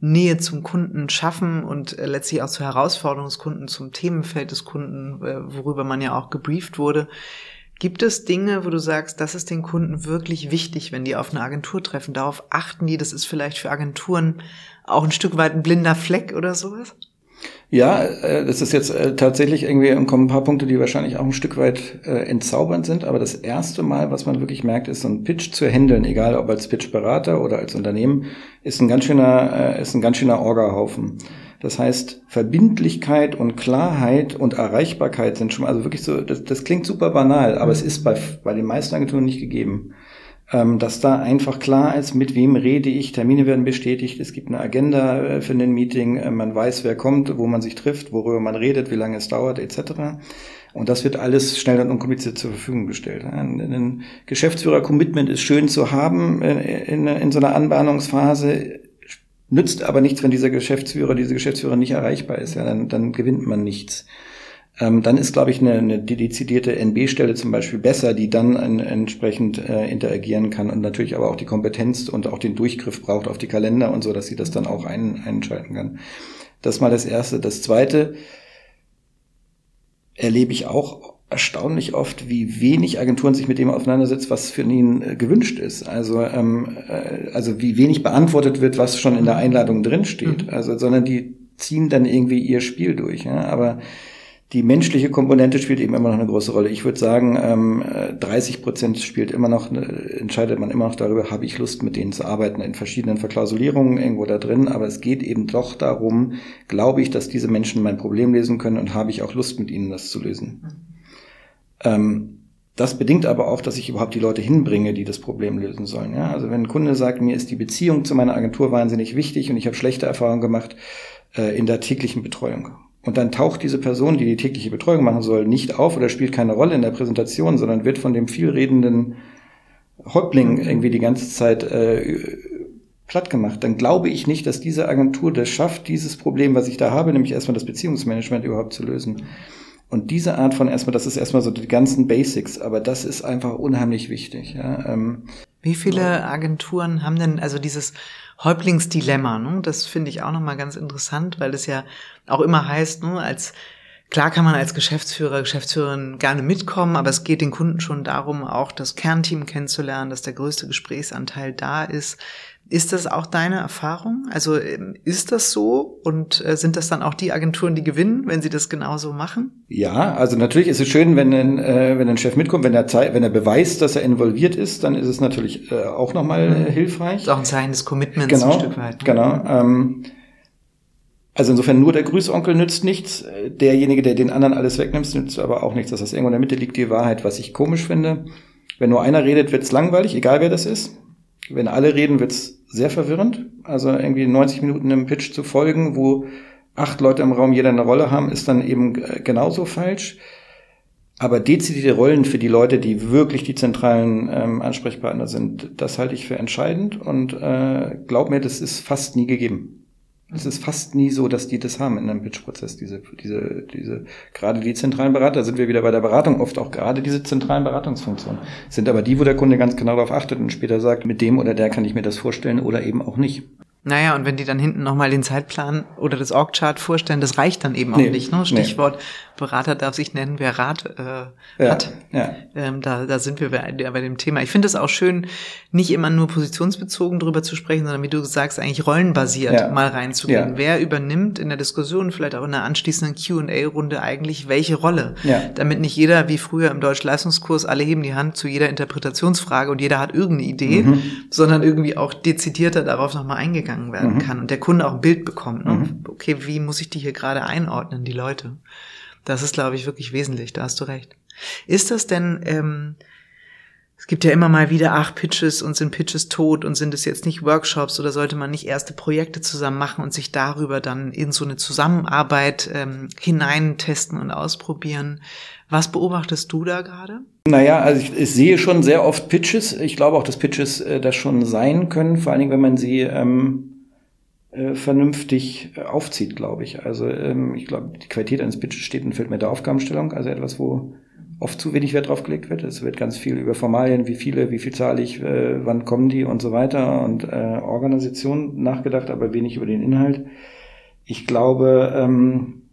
Nähe zum Kunden schaffen und äh, letztlich auch zur Herausforderung des Kunden, zum Themenfeld des Kunden, äh, worüber man ja auch gebrieft wurde. Gibt es Dinge, wo du sagst, das ist den Kunden wirklich wichtig, wenn die auf eine Agentur treffen? Darauf achten die, das ist vielleicht für Agenturen auch ein Stück weit ein blinder Fleck oder sowas? Ja, äh, das ist jetzt äh, tatsächlich irgendwie kommen ein paar Punkte, die wahrscheinlich auch ein Stück weit äh, entzaubernd sind. Aber das erste Mal, was man wirklich merkt, ist so ein Pitch zu handeln, egal ob als Pitchberater oder als Unternehmen, ist ein ganz schöner, ist ein ganz schöner Orgahaufen. Das heißt, Verbindlichkeit und Klarheit und Erreichbarkeit sind schon, also wirklich so, das, das klingt super banal, aber es ist bei, bei den meisten Agenturen nicht gegeben. Ähm, dass da einfach klar ist, mit wem rede ich, Termine werden bestätigt, es gibt eine Agenda äh, für ein Meeting, äh, man weiß, wer kommt, wo man sich trifft, worüber man redet, wie lange es dauert, etc. Und das wird alles schnell und unkompliziert zur Verfügung gestellt. Ein, Geschäftsführer-Commitment ist schön zu haben äh, in, in so einer Anbahnungsphase, Nützt aber nichts, wenn dieser Geschäftsführer, diese Geschäftsführer nicht erreichbar ist. Ja, dann, dann gewinnt man nichts. Ähm, dann ist, glaube ich, eine, eine dezidierte NB-Stelle zum Beispiel besser, die dann ein, entsprechend äh, interagieren kann und natürlich aber auch die Kompetenz und auch den Durchgriff braucht auf die Kalender und so, dass sie das dann auch ein, einschalten kann. Das mal das Erste. Das Zweite erlebe ich auch erstaunlich oft, wie wenig Agenturen sich mit dem auseinandersetzen, was für ihn äh, gewünscht ist. Also, ähm, äh, also wie wenig beantwortet wird, was schon in der Einladung drin steht. Mhm. Also, sondern die ziehen dann irgendwie ihr Spiel durch. Ja? Aber die menschliche Komponente spielt eben immer noch eine große Rolle. Ich würde sagen, ähm, 30 Prozent spielt immer noch, entscheidet man immer noch darüber, habe ich Lust, mit denen zu arbeiten, in verschiedenen Verklausulierungen irgendwo da drin. Aber es geht eben doch darum, glaube ich, dass diese Menschen mein Problem lesen können und habe ich auch Lust, mit ihnen das zu lösen. Ähm, das bedingt aber auch, dass ich überhaupt die Leute hinbringe, die das Problem lösen sollen. Ja? Also wenn ein Kunde sagt, mir ist die Beziehung zu meiner Agentur wahnsinnig wichtig und ich habe schlechte Erfahrungen gemacht äh, in der täglichen Betreuung. Und dann taucht diese Person, die die tägliche Betreuung machen soll, nicht auf oder spielt keine Rolle in der Präsentation, sondern wird von dem vielredenden Häuptling irgendwie die ganze Zeit äh, platt gemacht. Dann glaube ich nicht, dass diese Agentur das schafft, dieses Problem, was ich da habe, nämlich erstmal das Beziehungsmanagement überhaupt zu lösen. Und diese Art von erstmal, das ist erstmal so die ganzen Basics, aber das ist einfach unheimlich wichtig. Ja. Ähm, Wie viele Agenturen haben denn also dieses Häuptlingsdilemma? Ne? Das finde ich auch nochmal ganz interessant, weil es ja auch immer heißt, ne, als Klar kann man als Geschäftsführer, Geschäftsführerin gerne mitkommen, aber es geht den Kunden schon darum, auch das Kernteam kennenzulernen, dass der größte Gesprächsanteil da ist. Ist das auch deine Erfahrung? Also ähm, ist das so und äh, sind das dann auch die Agenturen, die gewinnen, wenn sie das genauso machen? Ja, also natürlich ist es schön, wenn ein, äh, wenn ein Chef mitkommt, wenn er, wenn er beweist, dass er involviert ist, dann ist es natürlich äh, auch nochmal mhm. hilfreich. ist auch ein Zeichen des Commitments genau, ein Stück weit. Genau. Ähm, also insofern nur der Grüßonkel nützt nichts. Derjenige, der den anderen alles wegnimmt, nützt aber auch nichts. Das heißt, irgendwo in der Mitte liegt die Wahrheit, was ich komisch finde. Wenn nur einer redet, wird's langweilig, egal wer das ist. Wenn alle reden, wird's sehr verwirrend. Also irgendwie 90 Minuten im Pitch zu folgen, wo acht Leute im Raum jeder eine Rolle haben, ist dann eben äh, genauso falsch. Aber dezidierte Rollen für die Leute, die wirklich die zentralen ähm, Ansprechpartner sind, das halte ich für entscheidend und äh, glaub mir, das ist fast nie gegeben. Es ist fast nie so, dass die das haben in einem Pitch-Prozess, diese, diese, diese, gerade die zentralen Berater, sind wir wieder bei der Beratung, oft auch gerade diese zentralen Beratungsfunktionen, sind aber die, wo der Kunde ganz genau darauf achtet und später sagt, mit dem oder der kann ich mir das vorstellen oder eben auch nicht. Naja, und wenn die dann hinten nochmal den Zeitplan oder das Org-Chart vorstellen, das reicht dann eben auch nee, nicht. Ne? Stichwort nee. Berater darf sich nennen, wer Rat äh, ja, hat. Ja. Ähm, da, da sind wir bei, bei dem Thema. Ich finde es auch schön, nicht immer nur positionsbezogen drüber zu sprechen, sondern wie du sagst, eigentlich rollenbasiert ja. mal reinzugehen. Ja. Wer übernimmt in der Diskussion, vielleicht auch in der anschließenden Q&A-Runde eigentlich welche Rolle? Ja. Damit nicht jeder, wie früher im Deutsch-Leistungskurs, alle heben die Hand zu jeder Interpretationsfrage und jeder hat irgendeine Idee, mhm. sondern irgendwie auch dezidierter darauf nochmal eingegangen werden mhm. kann und der Kunde auch ein Bild bekommt. Ne? Mhm. Okay, wie muss ich die hier gerade einordnen, die Leute? Das ist, glaube ich, wirklich wesentlich, da hast du recht. Ist das denn, ähm, Es gibt ja immer mal wieder, ach, Pitches und sind Pitches tot und sind es jetzt nicht Workshops oder sollte man nicht erste Projekte zusammen machen und sich darüber dann in so eine Zusammenarbeit ähm, hineintesten und ausprobieren. Was beobachtest du da gerade? Naja, also ich, ich sehe schon sehr oft Pitches. Ich glaube auch, dass Pitches äh, das schon sein können, vor allen Dingen, wenn man sie ähm, äh, vernünftig äh, aufzieht, glaube ich. Also ähm, ich glaube, die Qualität eines Pitches steht und fällt mit der Aufgabenstellung, also etwas, wo oft zu wenig Wert drauf gelegt wird. Es wird ganz viel über Formalien, wie viele, wie viel zahle ich, äh, wann kommen die und so weiter und äh, Organisation nachgedacht, aber wenig über den Inhalt. Ich glaube, ähm,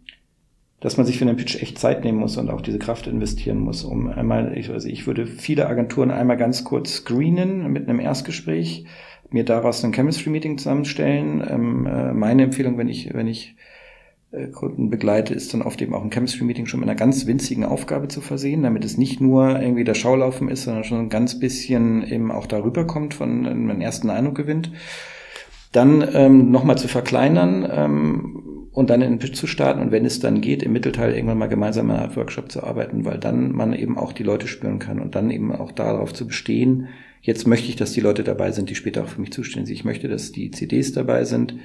dass man sich für den Pitch echt Zeit nehmen muss und auch diese Kraft investieren muss, um einmal, ich, also ich würde viele Agenturen einmal ganz kurz screenen mit einem Erstgespräch, mir daraus ein Chemistry-Meeting zusammenstellen. Ähm, äh, meine Empfehlung, wenn ich, wenn ich äh, Kunden begleite, ist dann oft eben auch ein Chemistry-Meeting schon mit einer ganz winzigen Aufgabe zu versehen, damit es nicht nur irgendwie das Schaulaufen ist, sondern schon ein ganz bisschen eben auch darüber kommt, von einem ersten Eindruck gewinnt. Dann ähm, nochmal zu verkleinern ähm, und dann in den Pitch zu starten und wenn es dann geht, im Mittelteil irgendwann mal gemeinsam in einer Art Workshop zu arbeiten, weil dann man eben auch die Leute spüren kann und dann eben auch darauf zu bestehen, jetzt möchte ich, dass die Leute dabei sind, die später auch für mich zustehen. Ich möchte, dass die CDs dabei sind,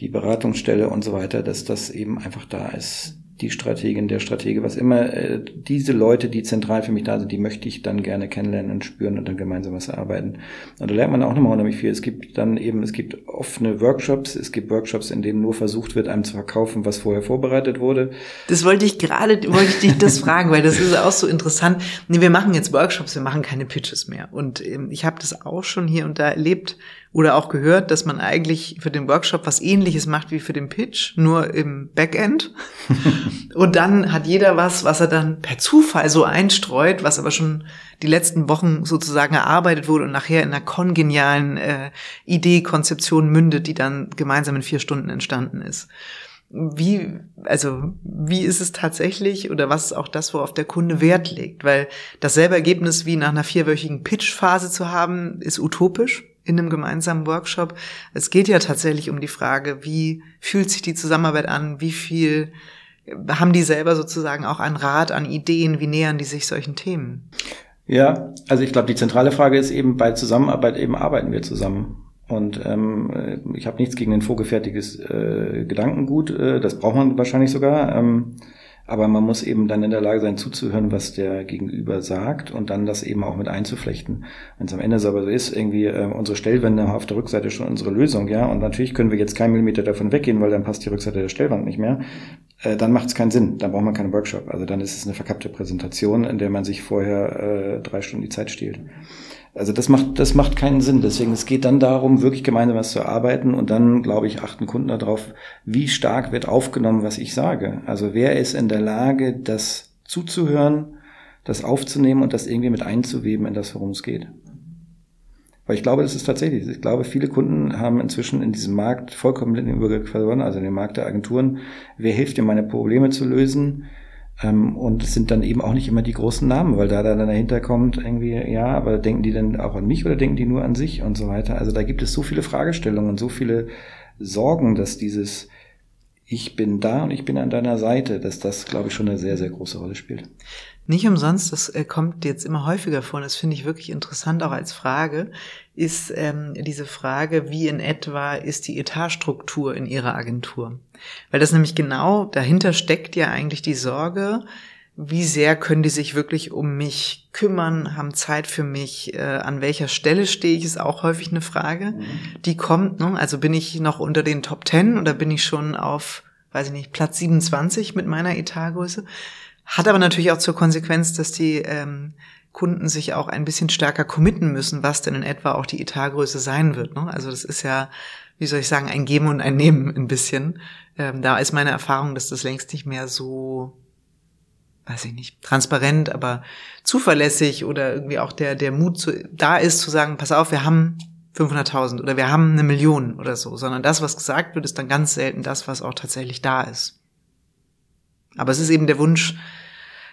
die Beratungsstelle und so weiter, dass das eben einfach da ist. Die Strategin, der Stratege, was immer, äh, diese Leute, die zentral für mich da sind, die möchte ich dann gerne kennenlernen und spüren und dann gemeinsam was erarbeiten. Und da lernt man auch nochmal unheimlich viel. Es gibt dann eben, es gibt offene Workshops, es gibt Workshops, in denen nur versucht wird, einem zu verkaufen, was vorher vorbereitet wurde. Das wollte ich gerade, wollte ich dich das fragen, weil das ist auch so interessant. Nee, wir machen jetzt Workshops, wir machen keine Pitches mehr. Und ähm, ich habe das auch schon hier und da erlebt, oder auch gehört, dass man eigentlich für den Workshop was ähnliches macht wie für den Pitch, nur im Backend. und dann hat jeder was, was er dann per Zufall so einstreut, was aber schon die letzten Wochen sozusagen erarbeitet wurde und nachher in einer kongenialen äh, Idee, Konzeption mündet, die dann gemeinsam in vier Stunden entstanden ist. Wie, also, wie ist es tatsächlich oder was ist auch das, worauf der Kunde Wert legt? Weil dasselbe Ergebnis wie nach einer vierwöchigen Pitch-Phase zu haben, ist utopisch in einem gemeinsamen Workshop. Es geht ja tatsächlich um die Frage, wie fühlt sich die Zusammenarbeit an, wie viel haben die selber sozusagen auch an Rat, an Ideen, wie nähern die sich solchen Themen? Ja, also ich glaube, die zentrale Frage ist eben bei Zusammenarbeit eben arbeiten wir zusammen. Und ähm, ich habe nichts gegen ein vorgefertigtes äh, Gedankengut, äh, das braucht man wahrscheinlich sogar. Ähm, aber man muss eben dann in der Lage sein, zuzuhören, was der Gegenüber sagt und dann das eben auch mit einzuflechten. Wenn es am Ende aber so ist, irgendwie äh, unsere Stellwände auf der Rückseite schon unsere Lösung, ja, und natürlich können wir jetzt keinen Millimeter davon weggehen, weil dann passt die Rückseite der Stellwand nicht mehr, äh, dann macht es keinen Sinn, dann braucht man keinen Workshop. Also dann ist es eine verkappte Präsentation, in der man sich vorher äh, drei Stunden die Zeit stiehlt. Also das macht, das macht keinen Sinn. Deswegen, es geht dann darum, wirklich gemeinsam was zu erarbeiten und dann, glaube ich, achten Kunden darauf, wie stark wird aufgenommen, was ich sage. Also wer ist in der Lage, das zuzuhören, das aufzunehmen und das irgendwie mit einzuweben in das, worum es geht. Weil ich glaube, das ist tatsächlich, ich glaube, viele Kunden haben inzwischen in diesem Markt vollkommen den Überblick verloren, also in dem Markt der Agenturen. Wer hilft dir, meine Probleme zu lösen? Ähm, und es sind dann eben auch nicht immer die großen Namen, weil da dann dahinter kommt irgendwie, ja, aber denken die denn auch an mich oder denken die nur an sich und so weiter. Also da gibt es so viele Fragestellungen und so viele Sorgen, dass dieses ich bin da und ich bin an deiner Seite, dass das, glaube ich, schon eine sehr, sehr große Rolle spielt. Nicht umsonst, das äh, kommt jetzt immer häufiger vor und das finde ich wirklich interessant auch als Frage, ist ähm, diese Frage, wie in etwa ist die Etatstruktur in Ihrer Agentur? Weil das nämlich genau dahinter steckt ja eigentlich die Sorge, wie sehr können die sich wirklich um mich kümmern, haben Zeit für mich, äh, an welcher Stelle stehe ich, ist auch häufig eine Frage, mhm. die kommt. Ne? Also bin ich noch unter den Top Ten oder bin ich schon auf, weiß ich nicht, Platz 27 mit meiner Etatgröße? Hat aber natürlich auch zur Konsequenz, dass die ähm, Kunden sich auch ein bisschen stärker committen müssen, was denn in etwa auch die Etatgröße sein wird. Ne? Also das ist ja, wie soll ich sagen, ein Geben und ein Nehmen ein bisschen. Ähm, da ist meine Erfahrung, dass das längst nicht mehr so, weiß ich nicht, transparent, aber zuverlässig oder irgendwie auch der, der Mut zu, da ist zu sagen, pass auf, wir haben 500.000 oder wir haben eine Million oder so, sondern das, was gesagt wird, ist dann ganz selten das, was auch tatsächlich da ist. Aber es ist eben der Wunsch,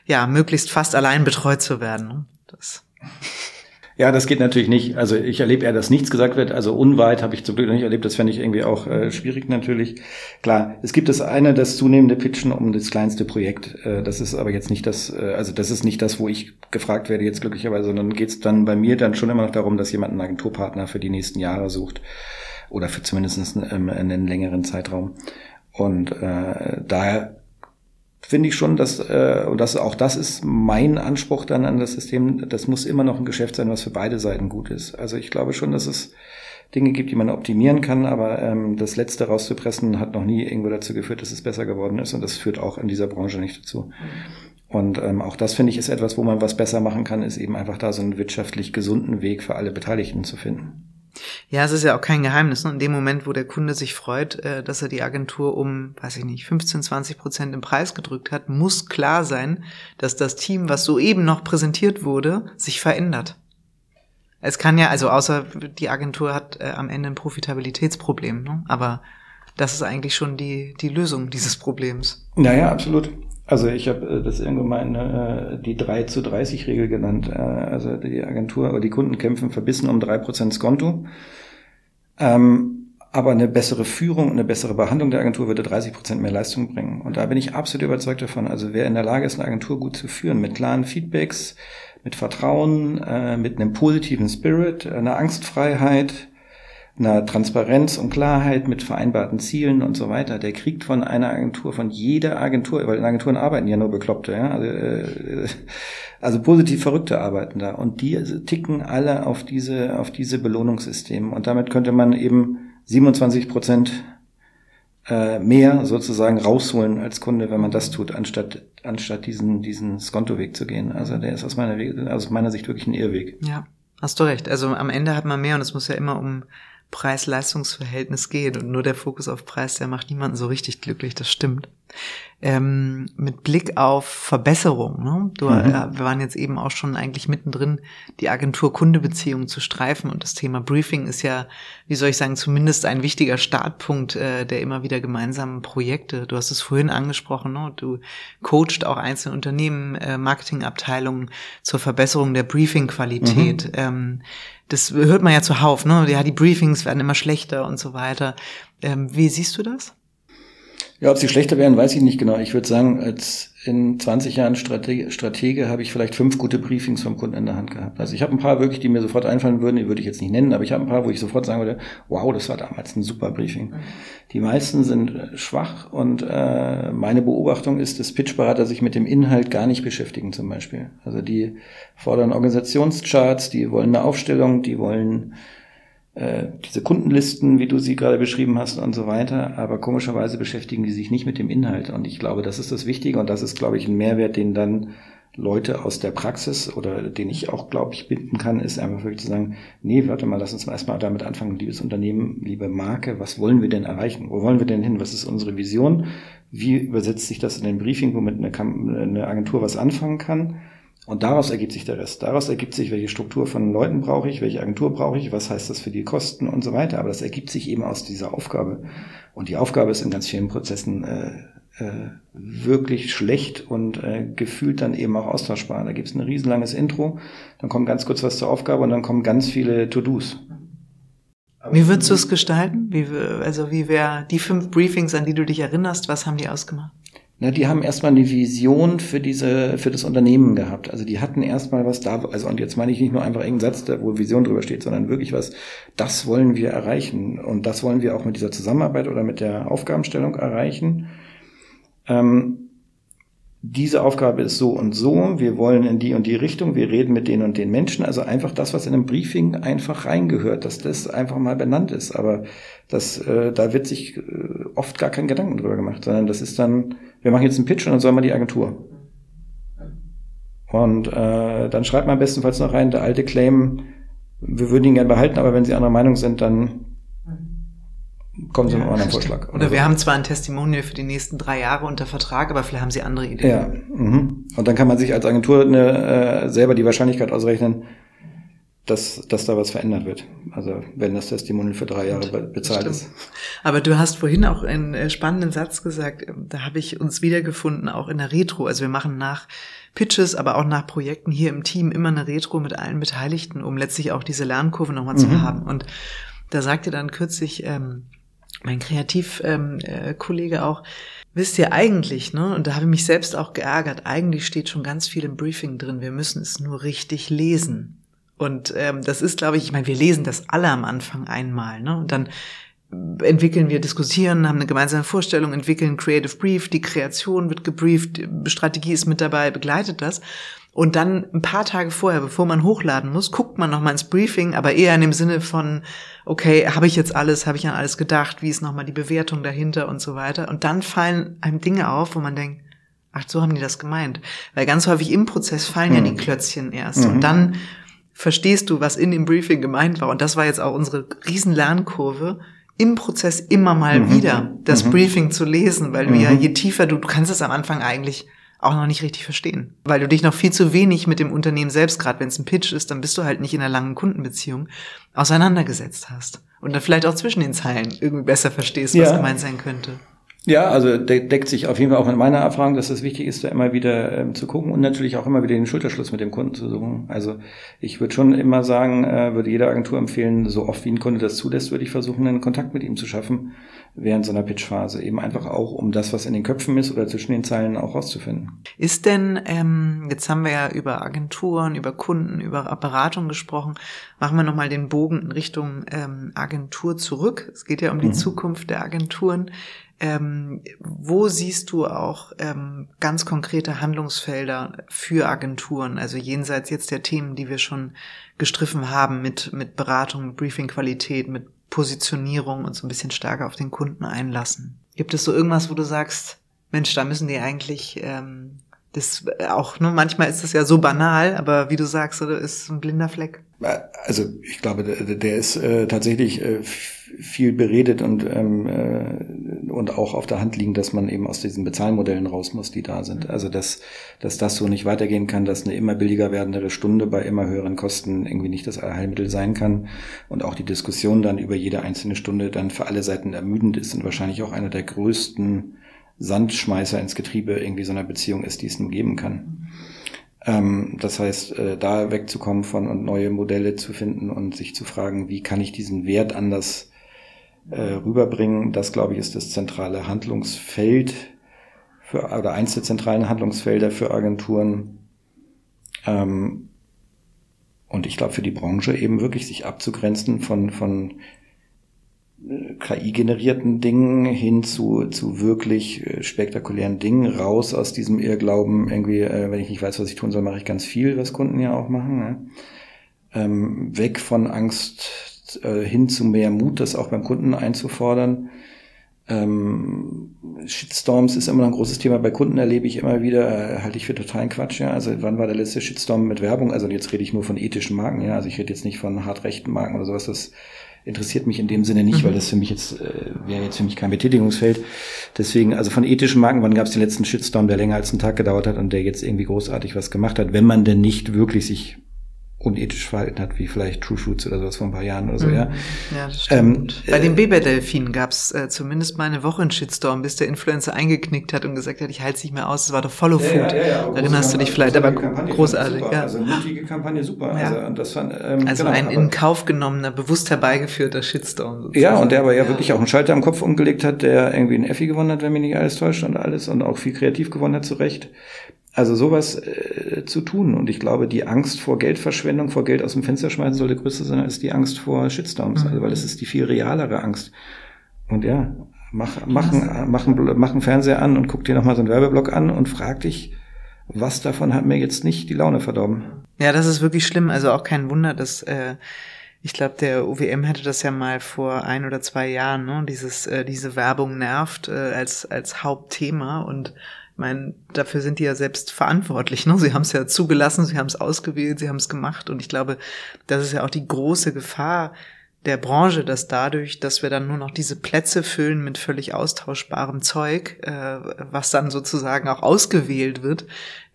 ja, möglichst fast allein betreut zu werden. Ne? Das. Ja, das geht natürlich nicht. Also ich erlebe eher, dass nichts gesagt wird. Also unweit habe ich zum Glück noch nicht erlebt. Das fände ich irgendwie auch äh, schwierig natürlich. Klar, es gibt das eine, das zunehmende Pitchen um das kleinste Projekt. Äh, das ist aber jetzt nicht das, äh, also das ist nicht das, wo ich gefragt werde jetzt glücklicherweise, sondern geht es dann bei mir dann schon immer noch darum, dass jemand einen Agenturpartner für die nächsten Jahre sucht oder für zumindest einen, einen längeren Zeitraum. Und äh, daher finde ich schon, dass, äh, und das, auch das ist mein Anspruch dann an das System, das muss immer noch ein Geschäft sein, was für beide Seiten gut ist. Also ich glaube schon, dass es Dinge gibt, die man optimieren kann, aber ähm, das Letzte rauszupressen hat noch nie irgendwo dazu geführt, dass es besser geworden ist und das führt auch in dieser Branche nicht dazu. Und ähm, auch das finde ich ist etwas, wo man was besser machen kann, ist eben einfach da so einen wirtschaftlich gesunden Weg für alle Beteiligten zu finden. Ja, es ist ja auch kein Geheimnis. Ne? In dem Moment, wo der Kunde sich freut, äh, dass er die Agentur um, weiß ich nicht, 15, 20 Prozent im Preis gedrückt hat, muss klar sein, dass das Team, was soeben noch präsentiert wurde, sich verändert. Es kann ja, also außer die Agentur hat äh, am Ende ein Profitabilitätsproblem, ne? aber das ist eigentlich schon die, die Lösung dieses Problems. Naja, absolut. Also ich habe äh, das irgendwann mal äh, die 3 zu 30 Regel genannt. Äh, also die Agentur oder die Kunden kämpfen verbissen um drei Prozent Skonto. Ähm, aber eine bessere Führung, eine bessere Behandlung der Agentur würde 30 Prozent mehr Leistung bringen. Und da bin ich absolut überzeugt davon. Also wer in der Lage ist, eine Agentur gut zu führen, mit klaren Feedbacks, mit Vertrauen, äh, mit einem positiven Spirit, einer Angstfreiheit, einer Transparenz und Klarheit mit vereinbarten Zielen und so weiter, der kriegt von einer Agentur, von jeder Agentur, weil in Agenturen arbeiten ja nur Bekloppte, ja, also, äh, also positiv Verrückte arbeiten da und die ticken alle auf diese, auf diese Belohnungssysteme und damit könnte man eben 27 Prozent äh, mehr sozusagen rausholen als Kunde, wenn man das tut, anstatt anstatt diesen diesen Skonto-Weg zu gehen. Also der ist aus meiner aus meiner Sicht wirklich ein Irrweg. Ja, hast du recht. Also am Ende hat man mehr und es muss ja immer um Preis-Leistungs-Verhältnis geht und nur der Fokus auf Preis, der macht niemanden so richtig glücklich, das stimmt. Ähm, mit Blick auf Verbesserung, ne? du, mhm. äh, wir waren jetzt eben auch schon eigentlich mittendrin, die Agentur-Kunde-Beziehung zu streifen und das Thema Briefing ist ja, wie soll ich sagen, zumindest ein wichtiger Startpunkt äh, der immer wieder gemeinsamen Projekte. Du hast es vorhin angesprochen, ne? du coacht auch einzelne Unternehmen, äh, Marketingabteilungen zur Verbesserung der Briefing-Qualität. Mhm. Ähm, das hört man ja zuhauf, ne? Ja, die Briefings werden immer schlechter und so weiter. Ähm, wie siehst du das? Ja, ob sie schlechter werden, weiß ich nicht genau. Ich würde sagen, als in 20 Jahren Stratege, Stratege habe ich vielleicht fünf gute Briefings vom Kunden in der Hand gehabt. Also ich habe ein paar wirklich, die mir sofort einfallen würden, die würde ich jetzt nicht nennen, aber ich habe ein paar, wo ich sofort sagen würde, wow, das war damals ein super Briefing. Mhm. Die meisten sind äh, schwach und äh, meine Beobachtung ist, dass Pitchberater sich mit dem Inhalt gar nicht beschäftigen zum Beispiel. Also die fordern Organisationscharts, die wollen eine Aufstellung, die wollen äh, diese Kundenlisten, wie du sie gerade beschrieben hast und so weiter. Aber komischerweise beschäftigen die sich nicht mit dem Inhalt. Und ich glaube, das ist das Wichtige und das ist, glaube ich, ein Mehrwert, den dann Leute aus der Praxis oder den ich auch, glaube ich, binden kann, ist einfach wirklich zu sagen, nee, warte mal, lass uns mal erstmal damit anfangen, liebes Unternehmen, liebe Marke, was wollen wir denn erreichen? Wo wollen wir denn hin? Was ist unsere Vision? Wie übersetzt sich das in den Briefing, womit eine, eine Agentur was anfangen kann? Und daraus ergibt sich der Rest. Daraus ergibt sich, welche Struktur von Leuten brauche ich, welche Agentur brauche ich, was heißt das für die Kosten und so weiter. Aber das ergibt sich eben aus dieser Aufgabe. Und die Aufgabe ist in ganz vielen Prozessen äh, äh, wirklich schlecht und äh, gefühlt dann eben auch austauschbar. Da gibt es ein riesenlanges Intro, dann kommt ganz kurz was zur Aufgabe und dann kommen ganz viele To-Dos. Wie würdest du es gestalten? Wie, also wie wäre die fünf Briefings, an die du dich erinnerst, was haben die ausgemacht? Na, die haben erstmal eine Vision für diese, für das Unternehmen gehabt. Also die hatten erstmal was da, also und jetzt meine ich nicht nur einfach irgendeinen Satz, wo Vision drüber steht, sondern wirklich was, das wollen wir erreichen. Und das wollen wir auch mit dieser Zusammenarbeit oder mit der Aufgabenstellung erreichen. Ähm, diese Aufgabe ist so und so, wir wollen in die und die Richtung, wir reden mit den und den Menschen, also einfach das, was in einem Briefing einfach reingehört, dass das einfach mal benannt ist. Aber das, äh, da wird sich äh, oft gar kein Gedanken drüber gemacht, sondern das ist dann, wir machen jetzt einen Pitch und dann soll man die Agentur. Und äh, dann schreibt man bestenfalls noch rein, der alte Claim, wir würden ihn gerne behalten, aber wenn Sie anderer Meinung sind, dann kommen Sie ja, mit einem anderen Vorschlag. Oder, oder wir so. haben zwar ein Testimonial für die nächsten drei Jahre unter Vertrag, aber vielleicht haben Sie andere Ideen. Ja, mhm. und dann kann man sich als Agentur eine, äh, selber die Wahrscheinlichkeit ausrechnen, dass, dass da was verändert wird. Also wenn das Testimonial für drei Jahre bezahlt ist. Aber du hast vorhin auch einen äh, spannenden Satz gesagt, ähm, da habe ich uns wiedergefunden, auch in der Retro. Also wir machen nach Pitches, aber auch nach Projekten hier im Team immer eine Retro mit allen Beteiligten, um letztlich auch diese Lernkurve nochmal mhm. zu haben. Und da sagte dann kürzlich ähm, mein Kreativkollege ähm, äh, auch, wisst ihr eigentlich, ne, und da habe ich mich selbst auch geärgert, eigentlich steht schon ganz viel im Briefing drin, wir müssen es nur richtig lesen. Und ähm, das ist, glaube ich, ich meine, wir lesen das alle am Anfang einmal, ne? Und dann entwickeln wir, diskutieren, haben eine gemeinsame Vorstellung, entwickeln Creative Brief, die Kreation wird gebrieft, Strategie ist mit dabei, begleitet das. Und dann ein paar Tage vorher, bevor man hochladen muss, guckt man nochmal ins Briefing, aber eher in dem Sinne von, okay, habe ich jetzt alles, habe ich an alles gedacht, wie ist nochmal die Bewertung dahinter und so weiter. Und dann fallen einem Dinge auf, wo man denkt, ach, so haben die das gemeint. Weil ganz häufig im Prozess fallen mhm. ja die Klötzchen erst. Mhm. Und dann verstehst du, was in dem Briefing gemeint war. Und das war jetzt auch unsere riesen Lernkurve, im Prozess immer mal mhm. wieder das mhm. Briefing zu lesen, weil du ja, mhm. je tiefer du, du kannst es am Anfang eigentlich auch noch nicht richtig verstehen, weil du dich noch viel zu wenig mit dem Unternehmen selbst, gerade wenn es ein Pitch ist, dann bist du halt nicht in einer langen Kundenbeziehung auseinandergesetzt hast und dann vielleicht auch zwischen den Zeilen irgendwie besser verstehst, was ja. gemeint sein könnte. Ja, also de deckt sich auf jeden Fall auch mit meiner Erfahrung, dass es wichtig ist, da immer wieder ähm, zu gucken und natürlich auch immer wieder den Schulterschluss mit dem Kunden zu suchen. Also ich würde schon immer sagen, äh, würde jeder Agentur empfehlen, so oft wie ein Kunde das zulässt, würde ich versuchen, einen Kontakt mit ihm zu schaffen während so einer Pitchphase. Eben einfach auch, um das, was in den Köpfen ist oder zwischen den Zeilen auch rauszufinden. Ist denn, ähm, jetzt haben wir ja über Agenturen, über Kunden, über Beratung gesprochen, machen wir nochmal den Bogen in Richtung ähm, Agentur zurück. Es geht ja um die mhm. Zukunft der Agenturen. Ähm, wo siehst du auch ähm, ganz konkrete Handlungsfelder für Agenturen, also jenseits jetzt der Themen, die wir schon gestriffen haben mit, mit Beratung, Briefing-Qualität, mit Positionierung und so ein bisschen stärker auf den Kunden einlassen? Gibt es so irgendwas, wo du sagst, Mensch, da müssen die eigentlich ähm, das auch, ne, manchmal ist das ja so banal, aber wie du sagst, ist ein blinder Fleck. Also ich glaube, der, ist äh, tatsächlich äh, viel beredet und ähm, äh, und auch auf der Hand liegen, dass man eben aus diesen Bezahlmodellen raus muss, die da sind. Also dass dass das so nicht weitergehen kann, dass eine immer billiger werdendere Stunde bei immer höheren Kosten irgendwie nicht das Allheilmittel sein kann und auch die Diskussion dann über jede einzelne Stunde dann für alle Seiten ermüdend ist und wahrscheinlich auch einer der größten Sandschmeißer ins Getriebe irgendwie so einer Beziehung ist, die es nur geben kann. Ähm, das heißt, äh, da wegzukommen von und neue Modelle zu finden und sich zu fragen, wie kann ich diesen Wert anders äh, rüberbringen, das glaube ich ist das zentrale Handlungsfeld für, oder eins der zentralen Handlungsfelder für Agenturen. Ähm, und ich glaube für die Branche eben wirklich sich abzugrenzen von, von KI-generierten Dingen hin zu, zu wirklich äh, spektakulären Dingen, raus aus diesem Irrglauben, irgendwie, äh, wenn ich nicht weiß, was ich tun soll, mache ich ganz viel, was Kunden ja auch machen. Ne? Ähm, weg von Angst äh, hin zu mehr Mut, das auch beim Kunden einzufordern. Ähm, Shitstorms ist immer noch ein großes Thema. Bei Kunden erlebe ich immer wieder, äh, halte ich für totalen Quatsch. Ja. Also wann war der letzte Shitstorm mit Werbung? Also jetzt rede ich nur von ethischen Marken. Ja, also ich rede jetzt nicht von hartrechten Marken oder sowas. Das interessiert mich in dem Sinne nicht, mhm. weil das für mich jetzt äh, wäre jetzt für mich kein Betätigungsfeld. Deswegen, also von ethischen Marken, wann gab es den letzten Shitstorm, der länger als einen Tag gedauert hat und der jetzt irgendwie großartig was gemacht hat, wenn man denn nicht wirklich sich unethisch verhalten hat, wie vielleicht True Fruits oder sowas vor ein paar Jahren oder so, mhm. ja. Ja, das stimmt. Ähm, Bei den Beber-Delfinen gab es äh, zumindest mal eine Woche einen Shitstorm, bis der Influencer eingeknickt hat und gesagt hat, ich halte es nicht mehr aus, es war doch Follow Food. Ja, ja, ja, Erinnerst du dich vielleicht, aber großartig. Ja. Also mutige Kampagne, super. Also, das fand, ähm, also genau, ein in Kauf genommener, bewusst herbeigeführter Shitstorm. Sozusagen. Ja, und der aber ja, wirklich auch einen Schalter am Kopf umgelegt hat, der irgendwie einen Effi gewonnen hat, wenn mich nicht alles täuscht und alles und auch viel kreativ gewonnen hat, zu Recht. Also sowas äh, zu tun. Und ich glaube, die Angst vor Geldverschwendung, vor Geld aus dem Fenster schmeißen sollte größer sein als die Angst vor Shitstorms. Mhm. Also, weil es ist die viel realere Angst. Und ja, mach, mach, mach, mach einen Fernseher an und guck dir nochmal so einen Werbeblock an und frag dich, was davon hat mir jetzt nicht die Laune verdorben? Ja, das ist wirklich schlimm. Also auch kein Wunder, dass äh, ich glaube, der OWM hatte das ja mal vor ein oder zwei Jahren, ne? Dieses, äh, diese Werbung nervt äh, als als Hauptthema und meine, dafür sind die ja selbst verantwortlich. Ne? Sie haben es ja zugelassen, sie haben es ausgewählt, sie haben es gemacht. Und ich glaube, das ist ja auch die große Gefahr, der Branche, dass dadurch, dass wir dann nur noch diese Plätze füllen mit völlig austauschbarem Zeug, äh, was dann sozusagen auch ausgewählt wird,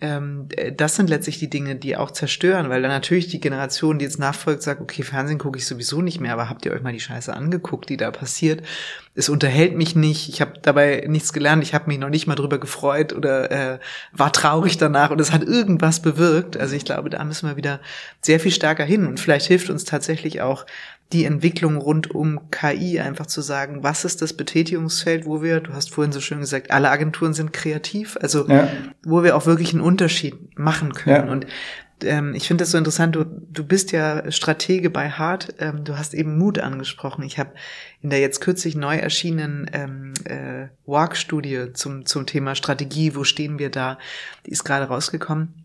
ähm, das sind letztlich die Dinge, die auch zerstören, weil dann natürlich die Generation, die jetzt nachfolgt, sagt, okay, Fernsehen gucke ich sowieso nicht mehr, aber habt ihr euch mal die Scheiße angeguckt, die da passiert? Es unterhält mich nicht, ich habe dabei nichts gelernt, ich habe mich noch nicht mal drüber gefreut oder äh, war traurig danach und es hat irgendwas bewirkt. Also ich glaube, da müssen wir wieder sehr viel stärker hin und vielleicht hilft uns tatsächlich auch die Entwicklung rund um KI einfach zu sagen, was ist das Betätigungsfeld, wo wir, du hast vorhin so schön gesagt, alle Agenturen sind kreativ, also ja. wo wir auch wirklich einen Unterschied machen können. Ja. Und ähm, ich finde das so interessant, du, du bist ja Stratege bei Hart, ähm, du hast eben Mut angesprochen. Ich habe in der jetzt kürzlich neu erschienenen ähm, äh, Walk-Studie zum, zum Thema Strategie, wo stehen wir da, die ist gerade rausgekommen,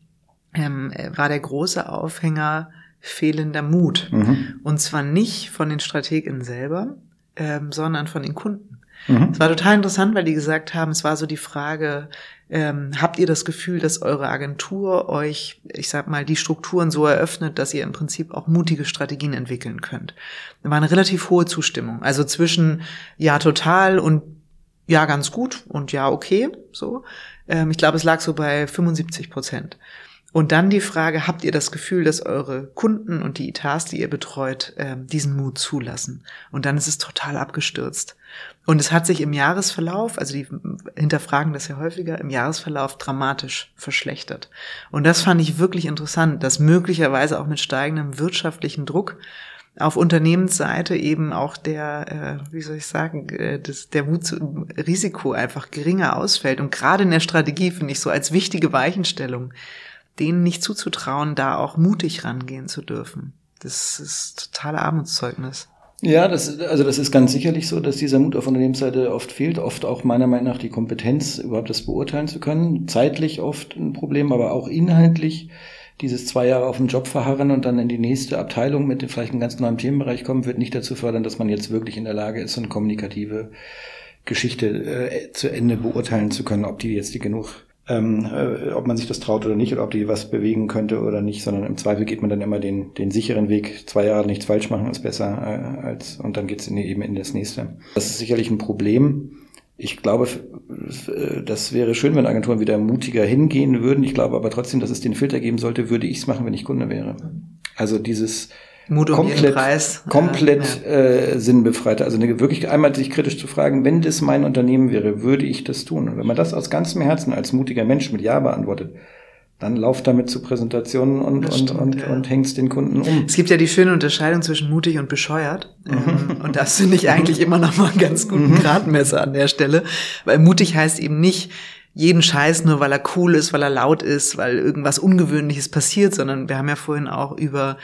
ähm, äh, war der große Aufhänger, fehlender Mut. Mhm. Und zwar nicht von den Strategen selber, ähm, sondern von den Kunden. Mhm. Es war total interessant, weil die gesagt haben, es war so die Frage, ähm, habt ihr das Gefühl, dass eure Agentur euch, ich sag mal, die Strukturen so eröffnet, dass ihr im Prinzip auch mutige Strategien entwickeln könnt? Da war eine relativ hohe Zustimmung. Also zwischen ja total und ja ganz gut und ja okay, so. Ähm, ich glaube, es lag so bei 75 Prozent. Und dann die Frage, habt ihr das Gefühl, dass eure Kunden und die Etats, die ihr betreut, ähm, diesen Mut zulassen? Und dann ist es total abgestürzt. Und es hat sich im Jahresverlauf, also die hinterfragen das ja häufiger, im Jahresverlauf dramatisch verschlechtert. Und das fand ich wirklich interessant, dass möglicherweise auch mit steigendem wirtschaftlichen Druck auf Unternehmensseite eben auch der, äh, wie soll ich sagen, äh, das, der Mut zu, Risiko einfach geringer ausfällt. Und gerade in der Strategie finde ich so als wichtige Weichenstellung denen nicht zuzutrauen, da auch mutig rangehen zu dürfen. Das ist totale Armutszeugnis. Ja, das, also das ist ganz sicherlich so, dass dieser Mut auf Unternehmensseite oft fehlt. Oft auch meiner Meinung nach die Kompetenz, überhaupt das beurteilen zu können. Zeitlich oft ein Problem, aber auch inhaltlich. Dieses zwei Jahre auf dem Job verharren und dann in die nächste Abteilung mit vielleicht einem ganz neuen Themenbereich kommen, wird nicht dazu fördern, dass man jetzt wirklich in der Lage ist, so eine kommunikative Geschichte äh, zu Ende beurteilen zu können, ob die jetzt die genug ähm, äh, ob man sich das traut oder nicht oder ob die was bewegen könnte oder nicht, sondern im Zweifel geht man dann immer den, den sicheren Weg. Zwei Jahre nichts falsch machen ist besser äh, als und dann in die, eben in das nächste. Das ist sicherlich ein Problem. Ich glaube, äh, das wäre schön, wenn Agenturen wieder mutiger hingehen würden. Ich glaube aber trotzdem, dass es den Filter geben sollte, würde ich es machen, wenn ich Kunde wäre. Also dieses Mut um komplett, Preis. komplett ja. äh, sinnbefreiter. Also eine, wirklich einmal sich kritisch zu fragen, wenn das mein Unternehmen wäre, würde ich das tun? Und wenn man das aus ganzem Herzen als mutiger Mensch mit Ja beantwortet, dann lauft damit zu Präsentationen und, und, und, ja. und hängst den Kunden um. Es gibt ja die schöne Unterscheidung zwischen mutig und bescheuert. Mhm. und das finde ich eigentlich immer noch mal einen ganz guten mhm. Gradmesser an der Stelle. Weil mutig heißt eben nicht, jeden Scheiß nur, weil er cool ist, weil er laut ist, weil irgendwas Ungewöhnliches passiert, sondern wir haben ja vorhin auch über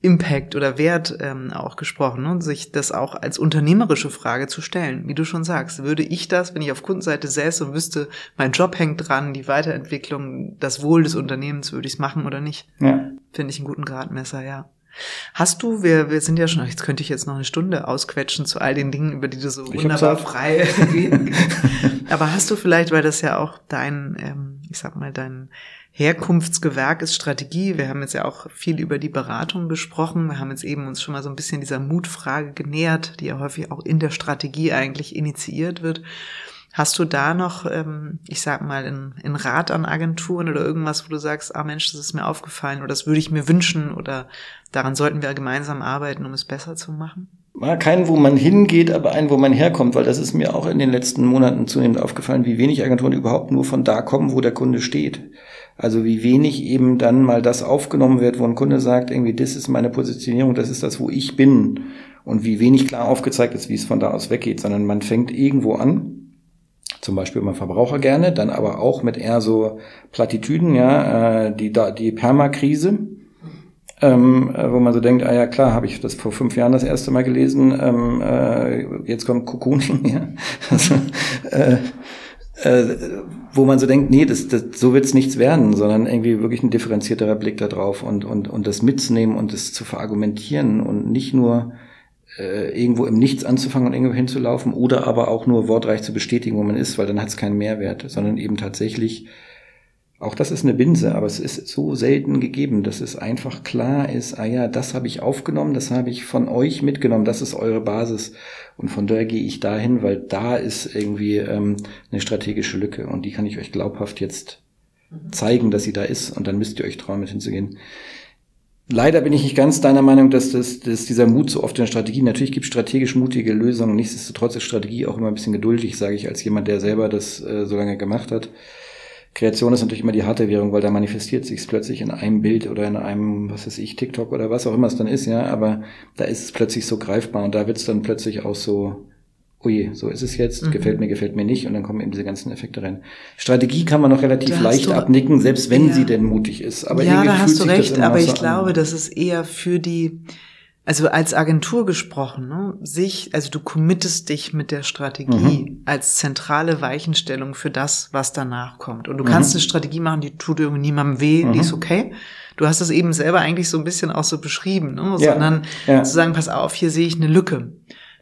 Impact oder Wert ähm, auch gesprochen ne? und sich das auch als unternehmerische Frage zu stellen. Wie du schon sagst, würde ich das, wenn ich auf Kundenseite säße und wüsste, mein Job hängt dran, die Weiterentwicklung, das Wohl des Unternehmens, würde ich es machen oder nicht? Ja. Finde ich einen guten Gradmesser, ja. Hast du, wir, wir sind ja schon, jetzt könnte ich jetzt noch eine Stunde ausquetschen zu all den Dingen, über die du so ich wunderbar frei reden Aber hast du vielleicht, weil das ja auch dein, ähm, ich sag mal, dein Herkunftsgewerk ist Strategie. Wir haben jetzt ja auch viel über die Beratung gesprochen. Wir haben jetzt eben uns schon mal so ein bisschen dieser Mutfrage genähert, die ja häufig auch in der Strategie eigentlich initiiert wird. Hast du da noch, ähm, ich sag mal, in, Rat an Agenturen oder irgendwas, wo du sagst, ah Mensch, das ist mir aufgefallen oder das würde ich mir wünschen oder daran sollten wir gemeinsam arbeiten, um es besser zu machen? Keinen, wo man hingeht, aber einen, wo man herkommt, weil das ist mir auch in den letzten Monaten zunehmend aufgefallen, wie wenig Agenturen überhaupt nur von da kommen, wo der Kunde steht. Also wie wenig eben dann mal das aufgenommen wird, wo ein Kunde sagt, irgendwie, das ist meine Positionierung, das ist das, wo ich bin. Und wie wenig klar aufgezeigt ist, wie es von da aus weggeht, sondern man fängt irgendwo an, zum Beispiel immer Verbraucher gerne, dann aber auch mit eher so Plattitüden, ja, äh, die, die Permakrise, ähm, äh, wo man so denkt, ah ja klar, habe ich das vor fünf Jahren das erste Mal gelesen, ähm, äh, jetzt kommt Cocooning, ja. Also, äh, äh, wo man so denkt, nee, das, das, so wird's nichts werden, sondern irgendwie wirklich ein differenzierterer Blick da drauf und, und, und das mitzunehmen und das zu verargumentieren und nicht nur äh, irgendwo im Nichts anzufangen und irgendwo hinzulaufen oder aber auch nur wortreich zu bestätigen, wo man ist, weil dann hat's keinen Mehrwert, sondern eben tatsächlich auch das ist eine Binse, aber es ist so selten gegeben, dass es einfach klar ist, ah ja, das habe ich aufgenommen, das habe ich von euch mitgenommen, das ist eure Basis. Und von daher gehe ich dahin, weil da ist irgendwie ähm, eine strategische Lücke und die kann ich euch glaubhaft jetzt zeigen, dass sie da ist und dann müsst ihr euch trauen, mit hinzugehen. Leider bin ich nicht ganz deiner Meinung, dass, das, dass dieser Mut so oft in der Strategie, natürlich gibt es strategisch mutige Lösungen, nichtsdestotrotz ist Strategie auch immer ein bisschen geduldig, sage ich als jemand, der selber das äh, so lange gemacht hat. Kreation ist natürlich immer die harte Währung, weil da manifestiert sich plötzlich in einem Bild oder in einem, was weiß ich, TikTok oder was auch immer es dann ist, ja, aber da ist es plötzlich so greifbar und da wird es dann plötzlich auch so, ui, so ist es jetzt, mhm. gefällt mir, gefällt mir nicht und dann kommen eben diese ganzen Effekte rein. Strategie kann man noch relativ leicht du, abnicken, selbst wenn ja. sie denn mutig ist. Aber ja, da hast du recht, aber ich glaube, an. das ist eher für die, also als Agentur gesprochen, ne, sich, also du committest dich mit der Strategie mhm. als zentrale Weichenstellung für das, was danach kommt. Und du mhm. kannst eine Strategie machen, die tut irgendwie niemandem weh, mhm. die ist okay. Du hast es eben selber eigentlich so ein bisschen auch so beschrieben, ne? Ja. sondern ja. zu sagen, pass auf, hier sehe ich eine Lücke.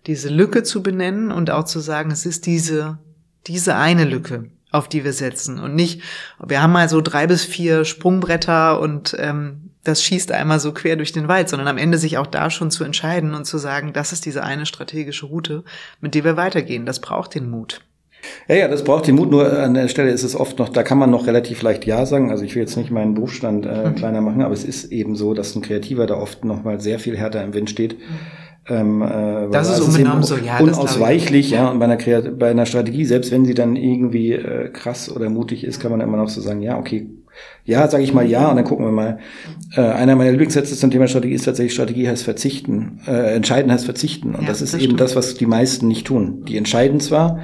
Diese Lücke zu benennen und auch zu sagen, es ist diese, diese eine Lücke auf die wir setzen und nicht, wir haben mal so drei bis vier Sprungbretter und ähm, das schießt einmal so quer durch den Wald, sondern am Ende sich auch da schon zu entscheiden und zu sagen, das ist diese eine strategische Route, mit der wir weitergehen. Das braucht den Mut. Ja, ja, das braucht den Mut. Nur an der Stelle ist es oft noch, da kann man noch relativ leicht Ja sagen. Also ich will jetzt nicht meinen Berufsstand äh, mhm. kleiner machen, aber es ist eben so, dass ein Kreativer da oft noch mal sehr viel härter im Wind steht. Ähm, äh, das ist unbenommen so, ja. Unausweichlich, ja. Und bei einer, Kreat bei einer Strategie, selbst wenn sie dann irgendwie äh, krass oder mutig ist, kann man immer noch so sagen, ja, okay, ja, sage ich mal ja und dann gucken wir mal. Äh, einer meiner Lieblingssätze zum Thema Strategie ist tatsächlich, Strategie heißt verzichten. Äh, entscheiden heißt verzichten. Und ja, das ist das eben stimmt. das, was die meisten nicht tun. Die entscheiden zwar,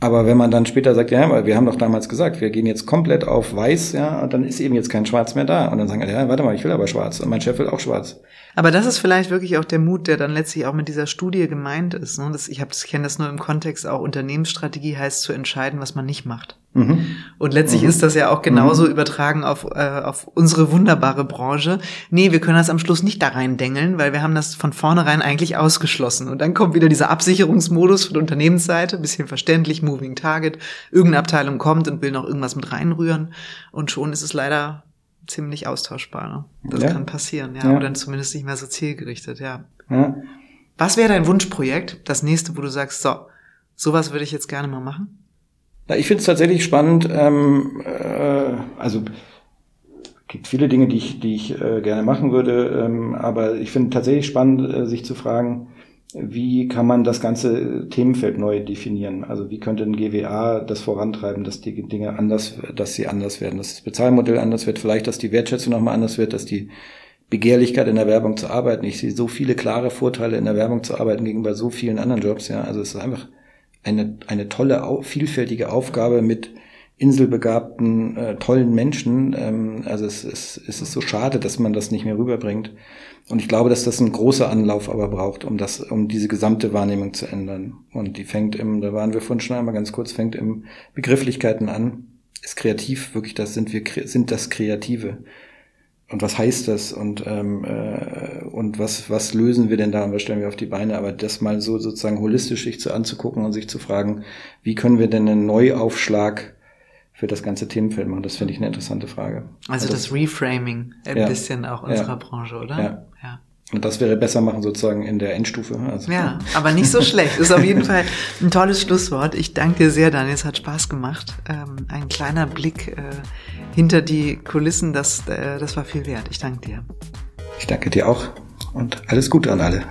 aber wenn man dann später sagt, ja, weil wir haben doch damals gesagt, wir gehen jetzt komplett auf weiß, ja, und dann ist eben jetzt kein Schwarz mehr da. Und dann sagen, ja, warte mal, ich will aber schwarz. Und mein Chef will auch schwarz. Aber das ist vielleicht wirklich auch der Mut, der dann letztlich auch mit dieser Studie gemeint ist. Ne? Das, ich habe das kenne das nur im Kontext auch Unternehmensstrategie heißt zu entscheiden, was man nicht macht. Mhm. Und letztlich mhm. ist das ja auch genauso mhm. übertragen auf, äh, auf unsere wunderbare Branche. Nee, wir können das am Schluss nicht da rein dengeln, weil wir haben das von vornherein eigentlich ausgeschlossen. Und dann kommt wieder dieser Absicherungsmodus von der Unternehmensseite, bisschen verständlich, Moving Target. Irgendeine Abteilung kommt und will noch irgendwas mit reinrühren. Und schon ist es leider ziemlich austauschbar. Ne? Das ja. kann passieren, ja. ja. Oder zumindest nicht mehr so zielgerichtet, ja. ja. Was wäre dein Wunschprojekt, das nächste, wo du sagst, so, sowas würde ich jetzt gerne mal machen? Na, ich finde es tatsächlich spannend. Ähm, äh, also gibt viele Dinge, die ich, die ich äh, gerne machen würde, ähm, aber ich finde tatsächlich spannend, äh, sich zu fragen, wie kann man das ganze Themenfeld neu definieren? Also wie könnte ein GWA das vorantreiben, dass die Dinge anders, dass sie anders werden, dass das Bezahlmodell anders wird, vielleicht, dass die Wertschätzung nochmal anders wird, dass die Begehrlichkeit in der Werbung zu arbeiten. Ich sehe so viele klare Vorteile in der Werbung zu arbeiten gegenüber so vielen anderen Jobs. Ja, also es ist einfach eine eine tolle, vielfältige Aufgabe mit inselbegabten, äh, tollen Menschen. Ähm, also es, es, es ist so schade, dass man das nicht mehr rüberbringt. Und ich glaube, dass das ein großer Anlauf aber braucht, um das, um diese gesamte Wahrnehmung zu ändern. Und die fängt im, da waren wir vorhin schon einmal ganz kurz, fängt im Begrifflichkeiten an. Ist kreativ wirklich das, sind wir, sind das Kreative? Und was heißt das? Und, ähm, äh, und was, was lösen wir denn da und was stellen wir auf die Beine? Aber das mal so sozusagen holistisch sich zu anzugucken und sich zu fragen, wie können wir denn einen Neuaufschlag für das ganze Themenfeld machen? Das finde ich eine interessante Frage. Also, also das Reframing ein ja, bisschen auch unserer ja, Branche, oder? Ja. ja. Und das wäre besser machen sozusagen in der Endstufe. Also, ja, aber nicht so schlecht. Ist auf jeden Fall ein tolles Schlusswort. Ich danke dir sehr, Daniel. Es hat Spaß gemacht. Ähm, ein kleiner Blick äh, hinter die Kulissen, das, äh, das war viel wert. Ich danke dir. Ich danke dir auch und alles Gute an alle.